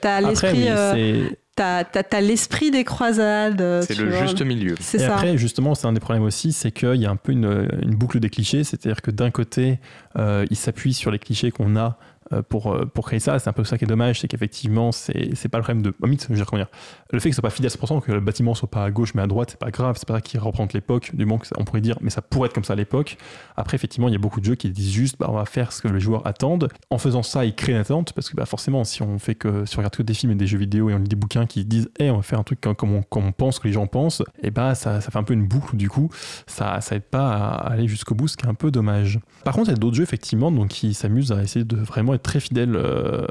T'as l'esprit oui, euh, c'est- t'as- t'as- t'as l'esprit des croisades. euh, C'est le vois. juste milieu. C'est Et ça. après, justement, c'est un des problèmes aussi, c'est qu'il y a un peu une, une boucle des clichés, c'est-à-dire que d'un côté, euh, il s'appuie sur les clichés qu'on a euh, pour, pour créer ça. C'est un peu ça qui est dommage, c'est qu'effectivement, c'est c'est pas le problème de. Oh, mythe, je veux dire, comment dire, le fait que ce soit pas fidèle à 100%, que le bâtiment soit pas à gauche mais à droite, c'est pas grave, c'est pas ça qui représente l'époque, du ça- on pourrait dire, mais ça pourrait être comme ça à l'époque. Après, effectivement, il y a beaucoup de jeux qui disent juste, bah, on va faire ce que les joueurs attendent. En faisant ça, ils créent une attente, parce que bah, forcément, si on fait que, si on regarde que des films et des jeux vidéo et on lit des bouquins qui disent, hey, on va faire un truc comme, on, comme on pense que les gens pensent, et bah, ça, ça fait un peu une boucle, du coup, ça, ça aide pas à aller jusqu'au bout, ce qui est un peu dommage. Par contre, il y a d'autres jeux, effectivement, donc, qui s'amusent à essayer de vraiment être très fidèles euh,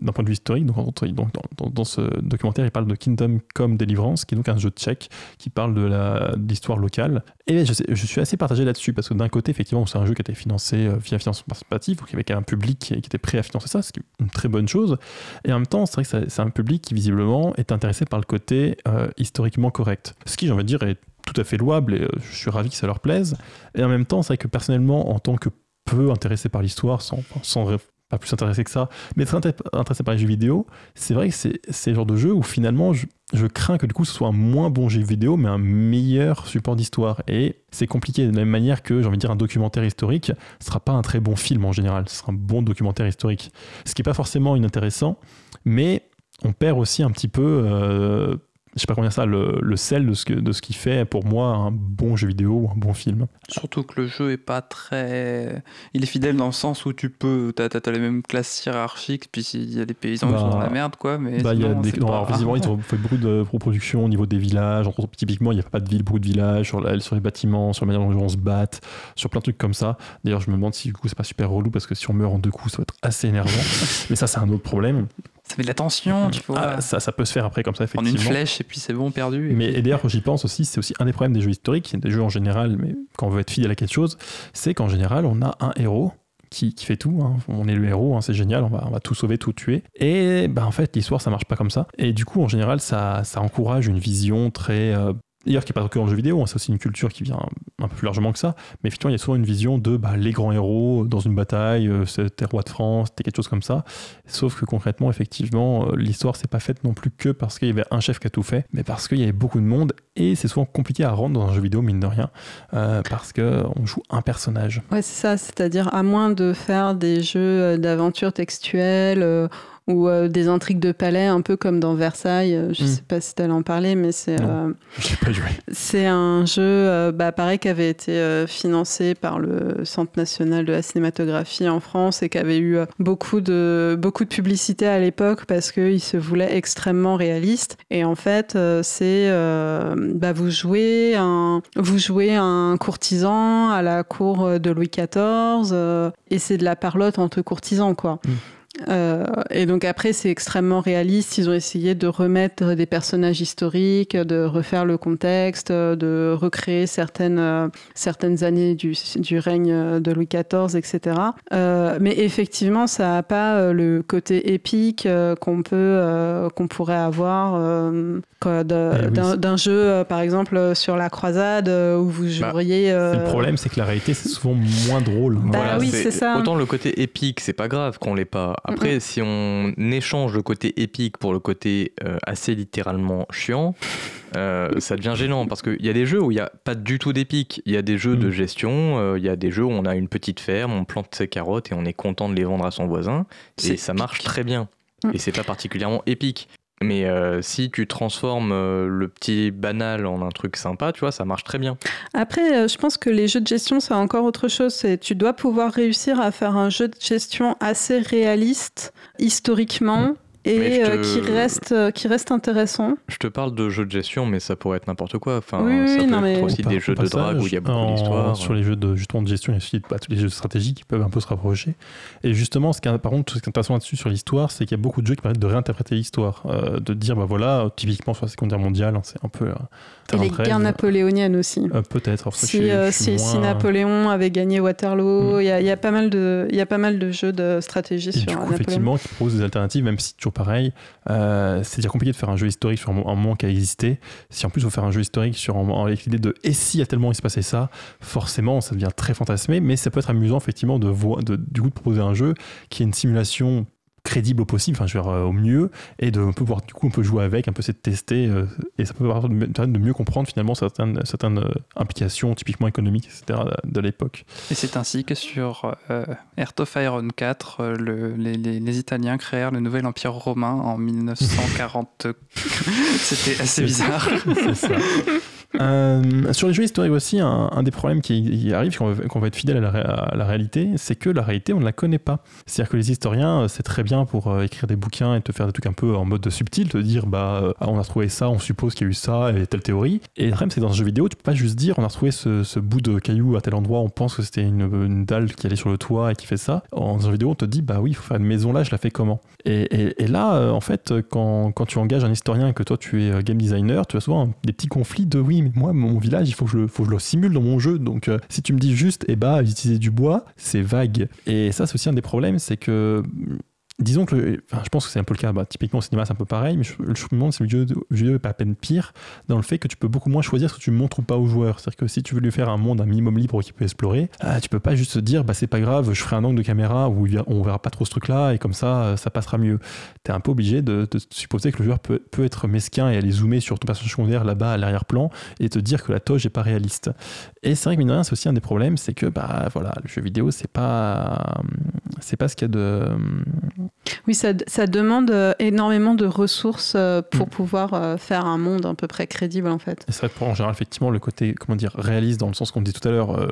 d'un point de vue historique. Donc, dans, ce documentaire, il parle de Kingdom Come Deliverance, qui est donc un jeu tchèque qui parle de l'histoire locale. Et je, suis assez partagé là-dessus, parce que d'un côté, effectivement, c'est un jeu qui a été financé euh, via financement participatif, donc avait un public qui, était prêt à financer ça, ce qui est une très bonne chose. Et en même temps, c'est vrai que c'est un public qui, visiblement, est intéressé par le côté euh, historiquement correct. Ce qui, j'ai envie de dire, est tout à fait louable et euh, je suis ravi que ça leur plaise. Et en même temps, c'est vrai que personnellement, en tant que peu intéressé par l'histoire, sans, sans pas plus intéressé que ça, mais très inté- intéressé par les jeux vidéo, c'est vrai que c'est le genre de jeu où finalement je, je crains que du coup ce soit un moins bon jeu vidéo, mais un meilleur support d'histoire. Et c'est compliqué de la même manière que j'ai envie de dire un documentaire historique ne sera pas un très bon film en général, ce sera un bon documentaire historique. Ce qui n'est pas forcément inintéressant, mais on perd aussi un petit peu, euh, je sais pas dire ça, le, le sel de ce, que- de ce qui fait pour moi un bon jeu vidéo ou un bon film. Surtout que le jeu est pas très. Il est fidèle dans le sens où tu peux. T'as as, les mêmes classes hiérarchiques, puis s'il y a des paysans qui Bah, sont dans la merde, quoi. Mais Bah, il y a sinon, des, non, pas- alors, visiblement, ils ont fait beaucoup de reproductions au niveau des villages. Entre typiquement, il n'y a pas de ville, beaucoup de villages, sur, la- sur les bâtiments, sur la manière dont on se bat, sur plein de trucs comme ça. D'ailleurs, je me demande si du coup, c'est pas super relou parce que si on meurt en deux coups, ça va être assez énervant. Mais ça, c'est un autre problème. Ça met de la tension, tu vois. Ah, ça, ça peut se faire après comme ça, effectivement. une flèche et puis c'est bon, perdu. et Mais puis- et d'ailleurs, j'y pense aussi, c'est aussi un des problèmes des jeux historiques, des jeux en général, mais quand on veut être fidèle à quelque chose, c'est qu'en général, on a un héros qui, qui fait tout. hein. On est le héros, hein, c'est génial, on va, on va tout sauver, tout tuer. Et bah, en fait, l'histoire, ça marche pas comme ça. Et du coup, en général, ça, ça encourage une vision très. euh, D'ailleurs, qui n'est pas que le jeu vidéo, hein, c'est aussi une culture qui vient un peu plus largement que ça. Mais effectivement, il y a souvent une vision de bah, les grands héros dans une bataille, euh, c'était roi de France, c'était quelque chose comme ça. Sauf que concrètement, effectivement, euh, l'histoire, c'est pas faite non plus que parce qu'il y avait un chef qui a tout fait, mais parce qu'il y avait beaucoup de monde et c'est souvent compliqué à rendre dans un jeu vidéo, mine de rien, euh, parce qu'on joue un personnage. Ouais, c'est ça, c'est-à-dire à moins de faire des jeux d'aventure textuelle ou euh, des intrigues de palais, un peu comme dans Versailles, euh, je Mm. sais pas si tu en parler, mais c'est euh, c'est un jeu, bah, pareil, qui avait été financé par le Centre national de la cinématographie en France et qui avait eu beaucoup de, beaucoup de publicité à l'époque parce qu'il se voulait extrêmement réaliste. Et en fait, c'est bah, vous jouez un vous jouez un courtisan à la cour de Louis XIV et c'est de la parlotte entre courtisans quoi. Mm. Euh, et donc après, c'est extrêmement réaliste. Ils ont essayé de remettre des personnages historiques, de refaire le contexte, de recréer certaines, euh, certaines années du, du règne de Louis XIV, etc. Euh, mais effectivement, ça n'a pas euh, le côté épique euh, qu'on peut, euh, qu'on pourrait avoir oui, d'un jeu, euh, par exemple, sur la croisade, euh, où vous Bah, joueriez. euh, Le problème, c'est que la réalité, c'est souvent moins drôle. Bah oui, c'est ça. Autant le côté épique, c'est pas grave qu'on l'ait pas. Après, si on échange le côté épique pour le côté euh, assez littéralement chiant, euh, ça devient gênant parce qu'il y a des jeux où il n'y a pas du tout d'épique. Il y a des jeux de Mm. gestion, euh, il y a des jeux où on a une petite ferme, on plante ses carottes et on est content de les vendre à son voisin. Et ça marche très bien. Mm. Et c'est pas particulièrement épique. Mais euh, si tu transformes euh, le petit banal en un truc sympa, tu vois, ça marche très bien. Après, euh, je pense que les jeux de gestion, c'est encore autre chose. C'est tu dois pouvoir réussir à faire un jeu de gestion assez réaliste historiquement Mais et te- euh, qui reste euh, qui reste intéressant. Je te parle de jeux de gestion, mais ça pourrait être n'importe quoi. Enfin, Oui, oui, ça peut non, être mais- aussi Au des jeux de drague où il y a beaucoup d'histoires. Sur les jeux de, justement, de gestion, il y a aussi bah, tous les jeux de stratégie qui peuvent un peu se rapprocher. Et justement, ce qui est, par contre, ce qui est intéressant là-dessus sur l'histoire, c'est qu'il y a beaucoup de jeux qui permettent de réinterpréter l'histoire. Euh, de dire, bah voilà, typiquement sur la Seconde Guerre mondiale, hein, c'est un peu. euh, Et les guerres napoléoniennes aussi. Euh, Peut-être. Si, si, si Napoléon avait gagné Waterloo, Mm. il y, a, il y a pas mal de, il y a pas mal de jeux de stratégie Et sur du coup, Napoléon. effectivement, qui propose des alternatives, même si toujours pareil, euh, c'est déjà compliqué de faire un jeu historique sur un, mo- un moment qui a existé. Si en plus, faut faire un jeu historique sur un, avec l'idée de et si à tellement il se passait ça, forcément, ça devient très fantasmé, mais ça peut être amusant, effectivement, de, de du coup, de proposer un jeu qui est une simulation crédible au possible, enfin je veux dire euh, au mieux, et de on peut pouvoir du coup on peut jouer avec, un peu essayer de tester, euh, et ça peut permettre de, mieux comprendre finalement certaines, certaines euh, implications typiquement économiques, etc. de, de l'époque. Et c'est ainsi que sur euh, Earth of Iron 4, euh, le- les, les- les Italiens créèrent le nouvel empire romain en 1940. C'était assez bizarre. C'est ça. Euh, sur les jeux historiques aussi, un, des problèmes qui, arrive quand on, veut- quand on va être fidèle à la, réalité, c'est que la réalité, on ne la connaît pas. C'est-à-dire que les historiens, euh, c'est très bien pour euh, écrire des bouquins et te faire des trucs un peu en mode subtil, te dire, bah, ah, on a trouvé ça, on suppose qu'il y a eu ça et telle théorie. Et le problème, c'est dans un jeu vidéo, tu peux pas juste dire, on a retrouvé ce, bout de caillou à tel endroit, on pense que c'était une, dalle qui allait sur le toit et qui fait ça. En jeu vidéo, on te dit, bah oui, il faut faire une maison là, je la fais comment? Et, là, en fait, quand, quand tu engages un historien et que toi tu es game designer, tu as souvent des petits conflits de oui, moi, mon village, il faut que je, le- simule dans mon jeu. Donc, euh, si tu me dis juste, eh bah, utiliser du bois, c'est vague. Et ça, c'est aussi un des problèmes, c'est que. Disons que, le- enfin, je pense que c'est un peu le cas, bah, typiquement au cinéma c'est un peu pareil, mais je, me demande si le jeu, le jeu est pas à peine pire dans le fait que tu peux beaucoup moins choisir ce que tu montres ou pas aux joueurs. C'est-à-dire que si tu veux lui faire un monde un minimum libre qu'il peut explorer, euh, tu peux pas juste dire bah c'est pas grave, je ferai un angle de caméra où on verra pas trop ce truc-là et comme ça euh, ça passera mieux. Tu es un peu obligé de, de supposer que le joueur peut, peut être mesquin et aller zoomer sur ton personnage secondaire là-bas à l'arrière-plan et te dire que la toge est pas réaliste. Et c'est vrai que mine de rien, c'est aussi un des problèmes, c'est que bah voilà, le jeu vidéo c'est pas c'est pas ce qu'il y a de Oui, ça, ça demande euh, énormément de ressources euh, pour Mm. pouvoir euh, faire un monde à peu près crédible en fait. C'est vrai que pour en général, effectivement, le côté, comment dire, réaliste dans le sens qu'on dit tout à l'heure, euh,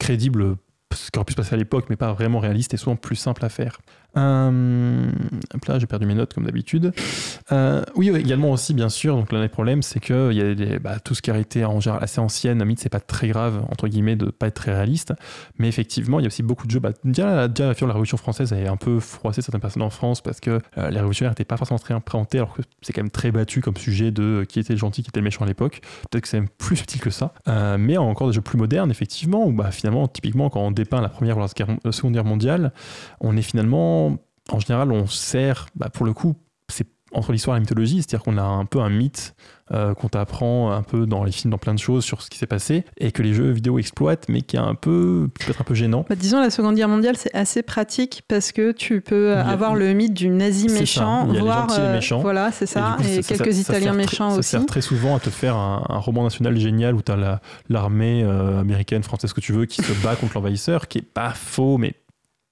crédible, ce qui aurait pu se passer à l'époque, mais pas vraiment réaliste, est souvent plus simple à faire. Euh, hop là, j'ai perdu mes notes comme d'habitude. Euh, oui, également aussi, bien sûr. Donc là, le problème, c'est que y a des- bah, tout ce qui a été en général assez ancienne, mythe, c'est pas très grave entre guillemets de pas être très réaliste. Mais effectivement, il y a aussi beaucoup de jeux. Bah, déjà, déjà, la Révolution française avait un peu froissé certaines personnes en France parce que euh, les révolutionnaires n'étaient pas forcément très imprésentés, alors que c'est quand même très battu comme sujet de euh, qui était le gentil, qui était le méchant à l'époque. Peut-être que c'est même plus subtil que ça. Mais encore des jeux plus modernes, effectivement, où bah, finalement, typiquement, quand on dépeint la première ou la Seconde Guerre mondiale, on est finalement, en général, on sert, bah, pour le coup, c'est entre l'histoire et la mythologie, c'est-à-dire qu'on a un peu un mythe euh, qu'on t'apprend un peu dans les films, dans plein de choses sur ce qui s'est passé, et que les jeux vidéo exploitent, mais qui est un peu, qui peut être un peu gênant. Bah, disons, la Seconde Guerre mondiale, c'est assez pratique parce que tu peux a- avoir le mythe du nazi ça, méchant, il y a les voir. gentils et les euh, méchants. Voilà, c'est ça. coup, Et, ça- ça- quelques ça Italiens méchants ça aussi. sert très souvent à te faire un, un roman national génial où tu as l'armée euh, américaine, française, ce que tu veux, qui se bat contre l'envahisseur, qui est pas faux, mais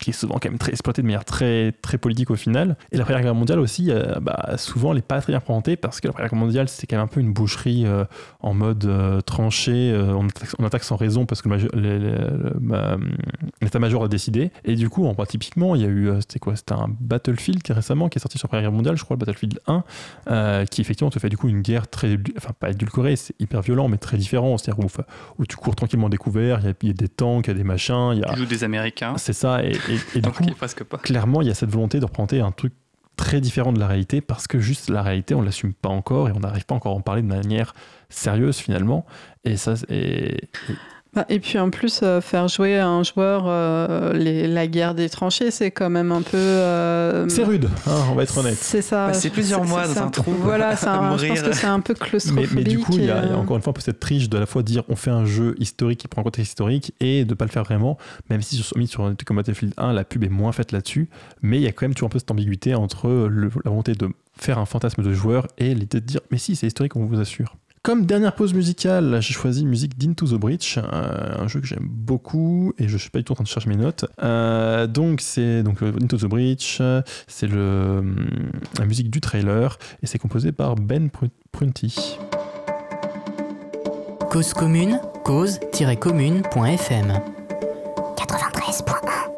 qui est souvent quand même très exploité de manière très, très politique au final. Et la Première Guerre mondiale aussi, euh, bah, souvent, elle n'est pas très bien représentée parce que la Première Guerre mondiale, c'était quand même un peu une boucherie euh, en mode euh, tranché, euh, on, attaque, on attaque sans raison parce que le- ma- l'état-major a décidé. Et du coup, en, bah, typiquement, il y a eu, c'était quoi? C'était un Battlefield qui récemment, qui est sorti sur la Première Guerre mondiale, je crois, le Battlefield 1, euh, qui effectivement te fait du coup une guerre très, enfin pas édulcorée, c'est hyper violent, mais très différent. C'est-à-dire où, tu cours tranquillement découvert, il y, a- il y a des tanks, il y a des machins, il y a. Tu joues des Américains. C'est ça, et, et- et du Donc, coup, presque pas. clairement, il y a cette volonté de représenter un truc très différent de la réalité parce que juste la réalité, on l'assume pas encore et on n'arrive pas encore à en parler de manière sérieuse finalement. Et ça, et, Bah, et puis en plus, euh, faire jouer à un joueur euh, les- la guerre des tranchées, c'est quand même un peu. euh, c'est rude, hein, on va être honnête. C'est ça. Passer plusieurs mois c'est dans un peu- trou, Voilà, c'est un- je pense que c'est un peu claustrophobique. mais du coup, il y, a, y encore une fois un peu cette triche de à la fois dire on fait un jeu historique qui prend un contexte historique et de pas le faire vraiment, même si sur, sur un truc comme Battlefield 1, la pub est moins faite là-dessus, mais il y a quand même toujours un peu cette ambiguïté entre le- la volonté de faire un fantasme de joueur et l'idée de dire mais si, c'est historique, on vous assure. Comme dernière pause musicale, j'ai choisi musique d'Into the Breach, euh, un jeu que j'aime beaucoup et je suis pas du tout en train de chercher mes notes. Euh, donc c'est donc Into the Breach, c'est le hum, la musique du trailer et c'est composé par Ben Pru- Prunty. Cause commune, cause-commune.fm 93.1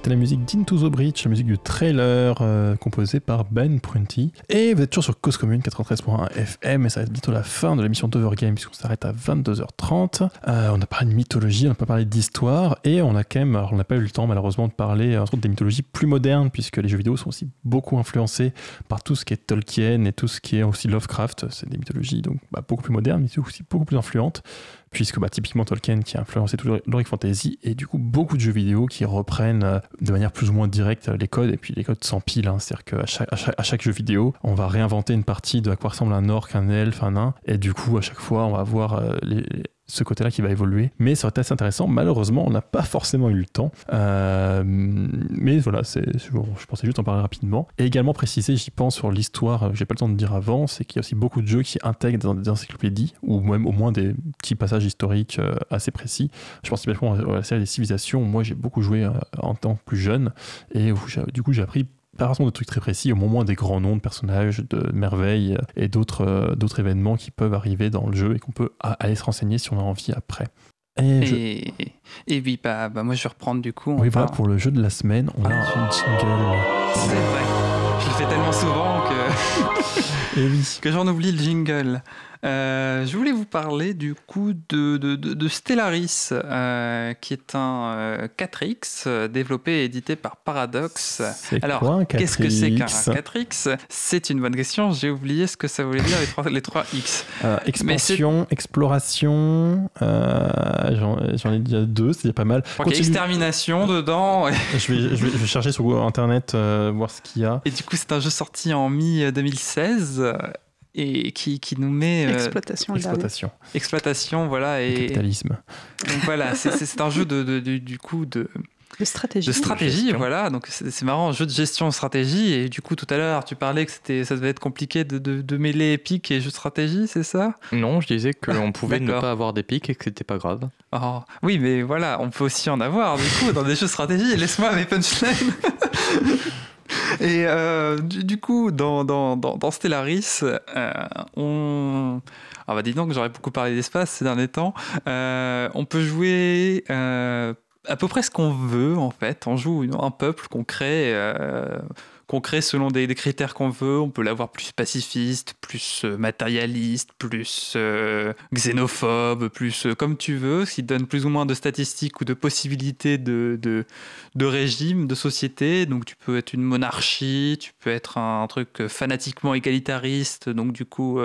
c'était la musique d'Into the Breach, la musique du trailer euh, composé par Ben Prunty. Et vous êtes toujours sur Cause Commune 93.1 FM et ça va être bientôt la fin de l'émission d'Overgame puisqu'on s'arrête à 22h30. Euh, on a parlé de mythologie, on n'a pas parlé d'histoire et on a quand on n'a pas eu le temps malheureusement de parler entre autres des mythologies plus modernes puisque les jeux vidéo sont aussi beaucoup influencés par tout ce qui est Tolkien et tout ce qui est aussi Lovecraft. C'est des mythologies donc bah, beaucoup plus modernes mais aussi beaucoup plus influentes puisque bah, typiquement Tolkien qui a influencé tout l'Heroic Fantasy et du coup beaucoup de jeux vidéo qui reprennent euh, de manière plus ou moins directe les codes et puis les codes s'empilent hein, c'est-à-dire qu'à chaque, jeu vidéo on va réinventer une partie de à quoi ressemble un orc, un elfe, un nain et du coup à chaque fois on va voir euh, les, ce côté-là qui va évoluer. Mais ça aurait été assez intéressant. Malheureusement, on n'a pas forcément eu le temps. Euh, mais voilà, c'est, je, je pensais juste en parler rapidement. Et également préciser, j'y pense sur l'histoire, j'ai pas le temps de dire avant, c'est qu'il y a aussi beaucoup de jeux qui intègrent dans des encyclopédies, ou même au moins des petits passages historiques euh, assez précis. Je pense typiquement à la série des civilisations. Moi, j'ai beaucoup joué euh, en temps plus jeune, et où du coup, j'ai appris pas forcément de trucs très précis, au moins des grands noms de personnages, de merveilles et d'autres euh, d'autres événements qui peuvent arriver dans le jeu et qu'on peut a- aller se renseigner si on a envie après. Et, je- Et, oui, bah, bah, moi je vais reprendre du coup. oui, voilà, pour le jeu de la semaine, on a un jingle. C'est vrai. Je le fais tellement souvent que, Et oui. que j'en oublie le jingle. Euh, je voulais vous parler du coup de, de, de- de Stellaris, euh, qui est un euh, 4X euh, développé et édité par Paradox. Alors, Qu'est-ce que c'est qu'un 4X? 4X C'est une bonne question. J'ai oublié ce que ça voulait dire les 3, les 3X. Euh, expansion, exploration, j'en ai déjà deux, c'est pas mal. Je crois qu'il y a extermination dedans. Je vais, je, vais, je vais chercher sur internet, voir ce qu'il y a. et du coup, c'est un jeu sorti en mi-2016 et qui, qui nous met euh, Exploitation. Exploitation, exploitation, voilà. Et capitalisme. donc voilà, c'est- un jeu de, de- de- du coup de, De stratégie. de stratégie, voilà. Donc c'est marrant, jeu de gestion stratégie. Et du coup, tout à l'heure, tu parlais que c'était, ça devait être compliqué de, de, de mêler épique et jeu de stratégie, c'est ça? Non, je disais qu'on pouvait ne pas avoir des pics et que c'était pas grave. Oh, Oui, mais voilà, on peut aussi en avoir du coup dans des jeux de stratégie. Laisse-moi mes punchlines. Et euh, du, coup, dans, Stellaris, euh, on. Ah bah dis donc, j'aurais beaucoup parlé d'espace ces derniers temps. Euh, on peut jouer à peu près ce qu'on veut en fait. On joue un peuple qu'on crée. Qu'on crée selon des, critères qu'on veut. On peut l'avoir plus pacifiste, plus euh, matérialiste, plus euh, xénophobe, plus euh, comme tu veux, ce qui donne plus ou moins de statistiques ou de possibilités de, de, de régime, de société. Donc tu peux être une monarchie, tu peux être un, truc fanatiquement égalitariste, donc du coup,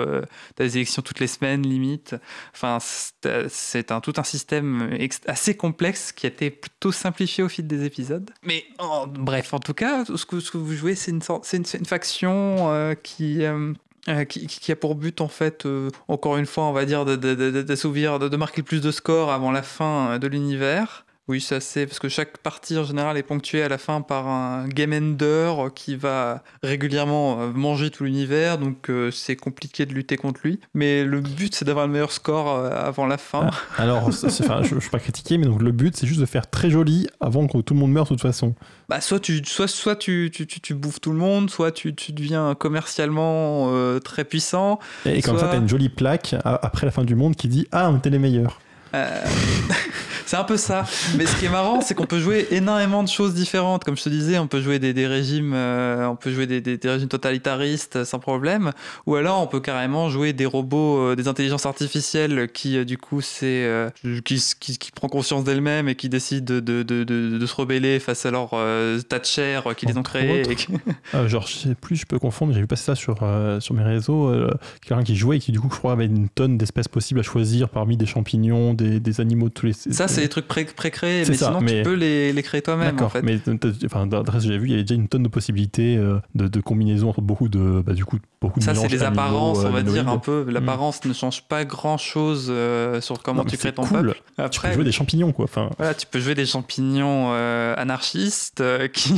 tu as des élections toutes les semaines, limite. Enfin, c'est un, tout un système assez complexe qui a été plutôt simplifié au fil des épisodes. Mais bref, en tout cas, ce que, ce que vous jouez, c'est une, faction euh, qui... euh, euh, qui, a pour but en fait, encore une fois, on va dire, de- de- marquer le plus de scores avant la fin de l'univers. Oui, ça c'est parce que chaque partie en général est ponctuée à la fin par un game ender qui va régulièrement euh, manger tout l'univers, donc euh, c'est compliqué de lutter contre lui. Mais le but c'est d'avoir le meilleur score euh, avant la fin. Alors, c'est- c'est- enfin, je ne suis pas critiquer, mais donc le but, c'est juste de faire très joli avant que tout le monde meure de toute façon. Bah, soit tu, soit, soit tu, tu, tu, tu bouffes tout le monde, soit tu, tu deviens commercialement euh, très puissant. Et, et comme Soit- ça, tu as une jolie plaque à- après la fin du monde qui dit Ah, on était les meilleurs. Euh, c'est un peu ça. Mais ce qui est marrant, c'est qu'on peut jouer énormément de choses différentes. Comme je te disais, on peut jouer des, des régimes, euh, on peut jouer des, des- des régimes totalitaristes euh, sans problème. Ou alors, on peut carrément jouer des robots, euh, des intelligences artificielles qui, euh, du coup, c'est qui, qui, qui prend conscience d'elles-mêmes et qui décident de, de, de, de- de se rebeller face à leur tas de chair qui les ont créés. genre, je sais plus, je peux confondre, j'ai vu passer ça sur, sur mes réseaux. quelqu'un qui jouait et qui, du coup, je crois, avait une tonne d'espèces possibles à choisir parmi des champignons, des, des animaux de tous les. Ça, c'est des trucs pré- pré-créés, mais ça, sinon, mais- tu peux les, les créer toi-même, en D'accord, fait. mais enfin, d'après ce que j'ai vu, il y avait déjà une tonne de possibilités euh, de, de combinaisons entre beaucoup de, bah, du coup, beaucoup de Ça, c'est les animaux, apparences, on va dire humanoïdes. un peu. L'apparence ne change pas grand chose sur comment Non, tu crées ton cool. peuple. Tu peux Après, jouer des champignons, quoi. Enfin, voilà, tu peux jouer des champignons euh, anarchistes euh, qui,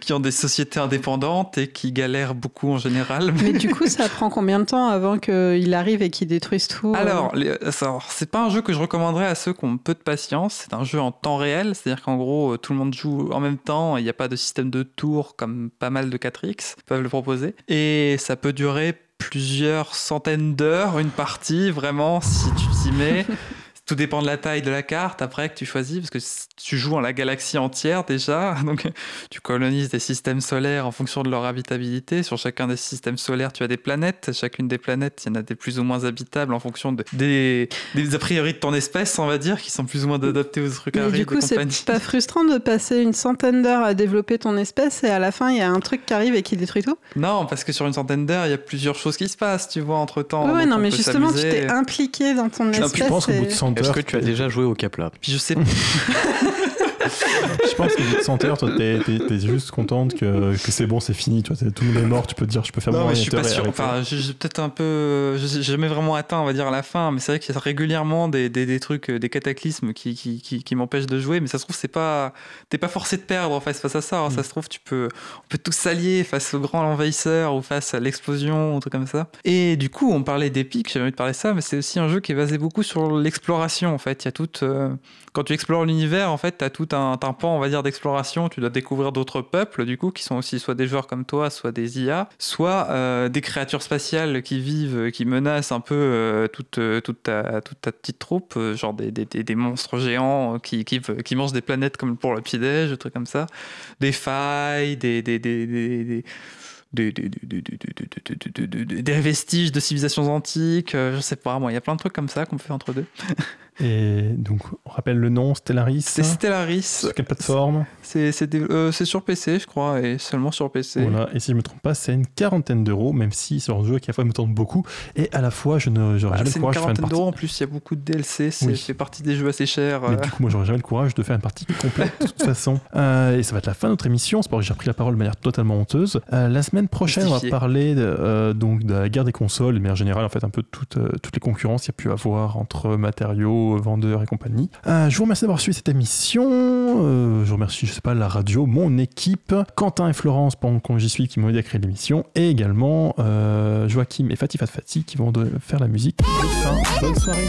qui ont des sociétés indépendantes et qui galèrent beaucoup en général. Mais du coup, ça prend combien de temps avant qu'il arrive et qu'il détruise tout euh Alors, les- alors, c'est pas un jeu que je recommanderais à ceux qui ont peu de patience. C'est un jeu en temps réel, c'est-à-dire qu'en gros, euh, tout le monde joue en même temps. Il n'y a pas de système de tours comme pas mal de 4X peuvent le proposer. Et ça peut durer plusieurs centaines d'heures, une partie, vraiment, si tu t'y mets. tout dépend de la taille de la carte après que tu choisis, parce que tu joues en la galaxie entière déjà, donc tu colonises des systèmes solaires en fonction de leur habitabilité. Sur chacun des systèmes solaires, tu as des planètes. Chacune des planètes, il y en a des plus ou moins habitables en fonction de- des, des a priori de ton espèce, on va dire, qui sont plus ou moins adaptés aux trucs arides du coup, c'est pas frustrant de passer une centaine d'heures à développer ton espèce et à la fin, il y a un truc qui arrive et qui détruit tout? Non, parce que sur une centaine d'heures, il y a plusieurs choses qui se passent, tu vois, entre temps. Ouais, non, mais justement, tu t'es impliqué dans ton espèce. puis je pense qu'au bout de et- 100 Est-ce que tu as déjà joué au Capla Puis je sais je pense de 100 heures, toi, t'es, t'es- t'es juste contente que, que c'est bon, c'est fini. Tu vois, tout le monde est mort, tu peux te dire, je peux faire Non, mon mais je suis pas sûr. Enfin, j'ai j'ai peut-être un peu. J'ai jamais vraiment atteint, on va dire, à la fin. Mais c'est vrai qu'il y a régulièrement des, des, des trucs, euh, des cataclysmes qui, qui, qui, qui m'empêchent de jouer. Mais ça se trouve, c'est pas. T'es pas forcé de perdre face, face à ça. Mm. Ça se trouve, tu peux. On peut tous s'allier face au grand envahisseur ou face à l'explosion, ou un truc comme ça. Et du coup, on parlait d'Epic, j'avais envie de parler de ça, mais c'est aussi un jeu qui est basé beaucoup sur l'exploration, en fait. Il y a toute. euh, quand tu explores l'univers, en fait, tu as tout un, un, pan, on va dire, d'exploration. Tu dois découvrir d'autres peuples, du coup, qui sont aussi soit des joueurs comme toi, soit des IA, soit euh, des créatures spatiales qui vivent, qui menacent un peu euh, toute, toute, ta, toute, ta, petite troupe, euh, genre des, des, des, monstres géants qui, qui, qui, mangent des planètes comme pour le petit-déj, des trucs comme ça. Des failles, des, des des, des, des, des, vestiges de civilisations antiques, je sais pas, moi, il y a plein de trucs comme ça qu'on peut faire entre deux. Et donc, on rappelle le nom, Stellaris. C'est Stellaris, Sur quelle plateforme c'est euh, sur PC, je crois, et seulement sur PC. Voilà. Et si je me trompe pas, c'est une quarantaine d'euros, même si c'est un jeu qui à la fois me tente beaucoup et à la fois je ne j'aurais jamais le courage de faire une quarantaine partie. d'euros en plus, il y a beaucoup de DLC, c'est Oui. fait partie des jeux assez chers. Mais euh. du coup, moi, j'aurais jamais le courage de faire une partie complète de toute façon. Euh, et ça va être la fin de notre émission. C'est pour ça que j'ai pris la parole de manière totalement honteuse. Euh, la semaine prochaine, on va parler de, donc de la guerre des consoles, mais en général, en fait, un peu euh, toutes les concurrences qu'il y a pu avoir entre matériaux, vendeurs et compagnie. Euh, je vous remercie d'avoir suivi cette émission. Euh, je vous remercie, je sais pas, la radio, mon équipe, Quentin et Florence, pendant que j'y suis, qui m'ont aidé à créer l'émission, et également euh, Joachim et Fatih Fat Fatih qui vont faire la musique. de fin. Bonne soirée.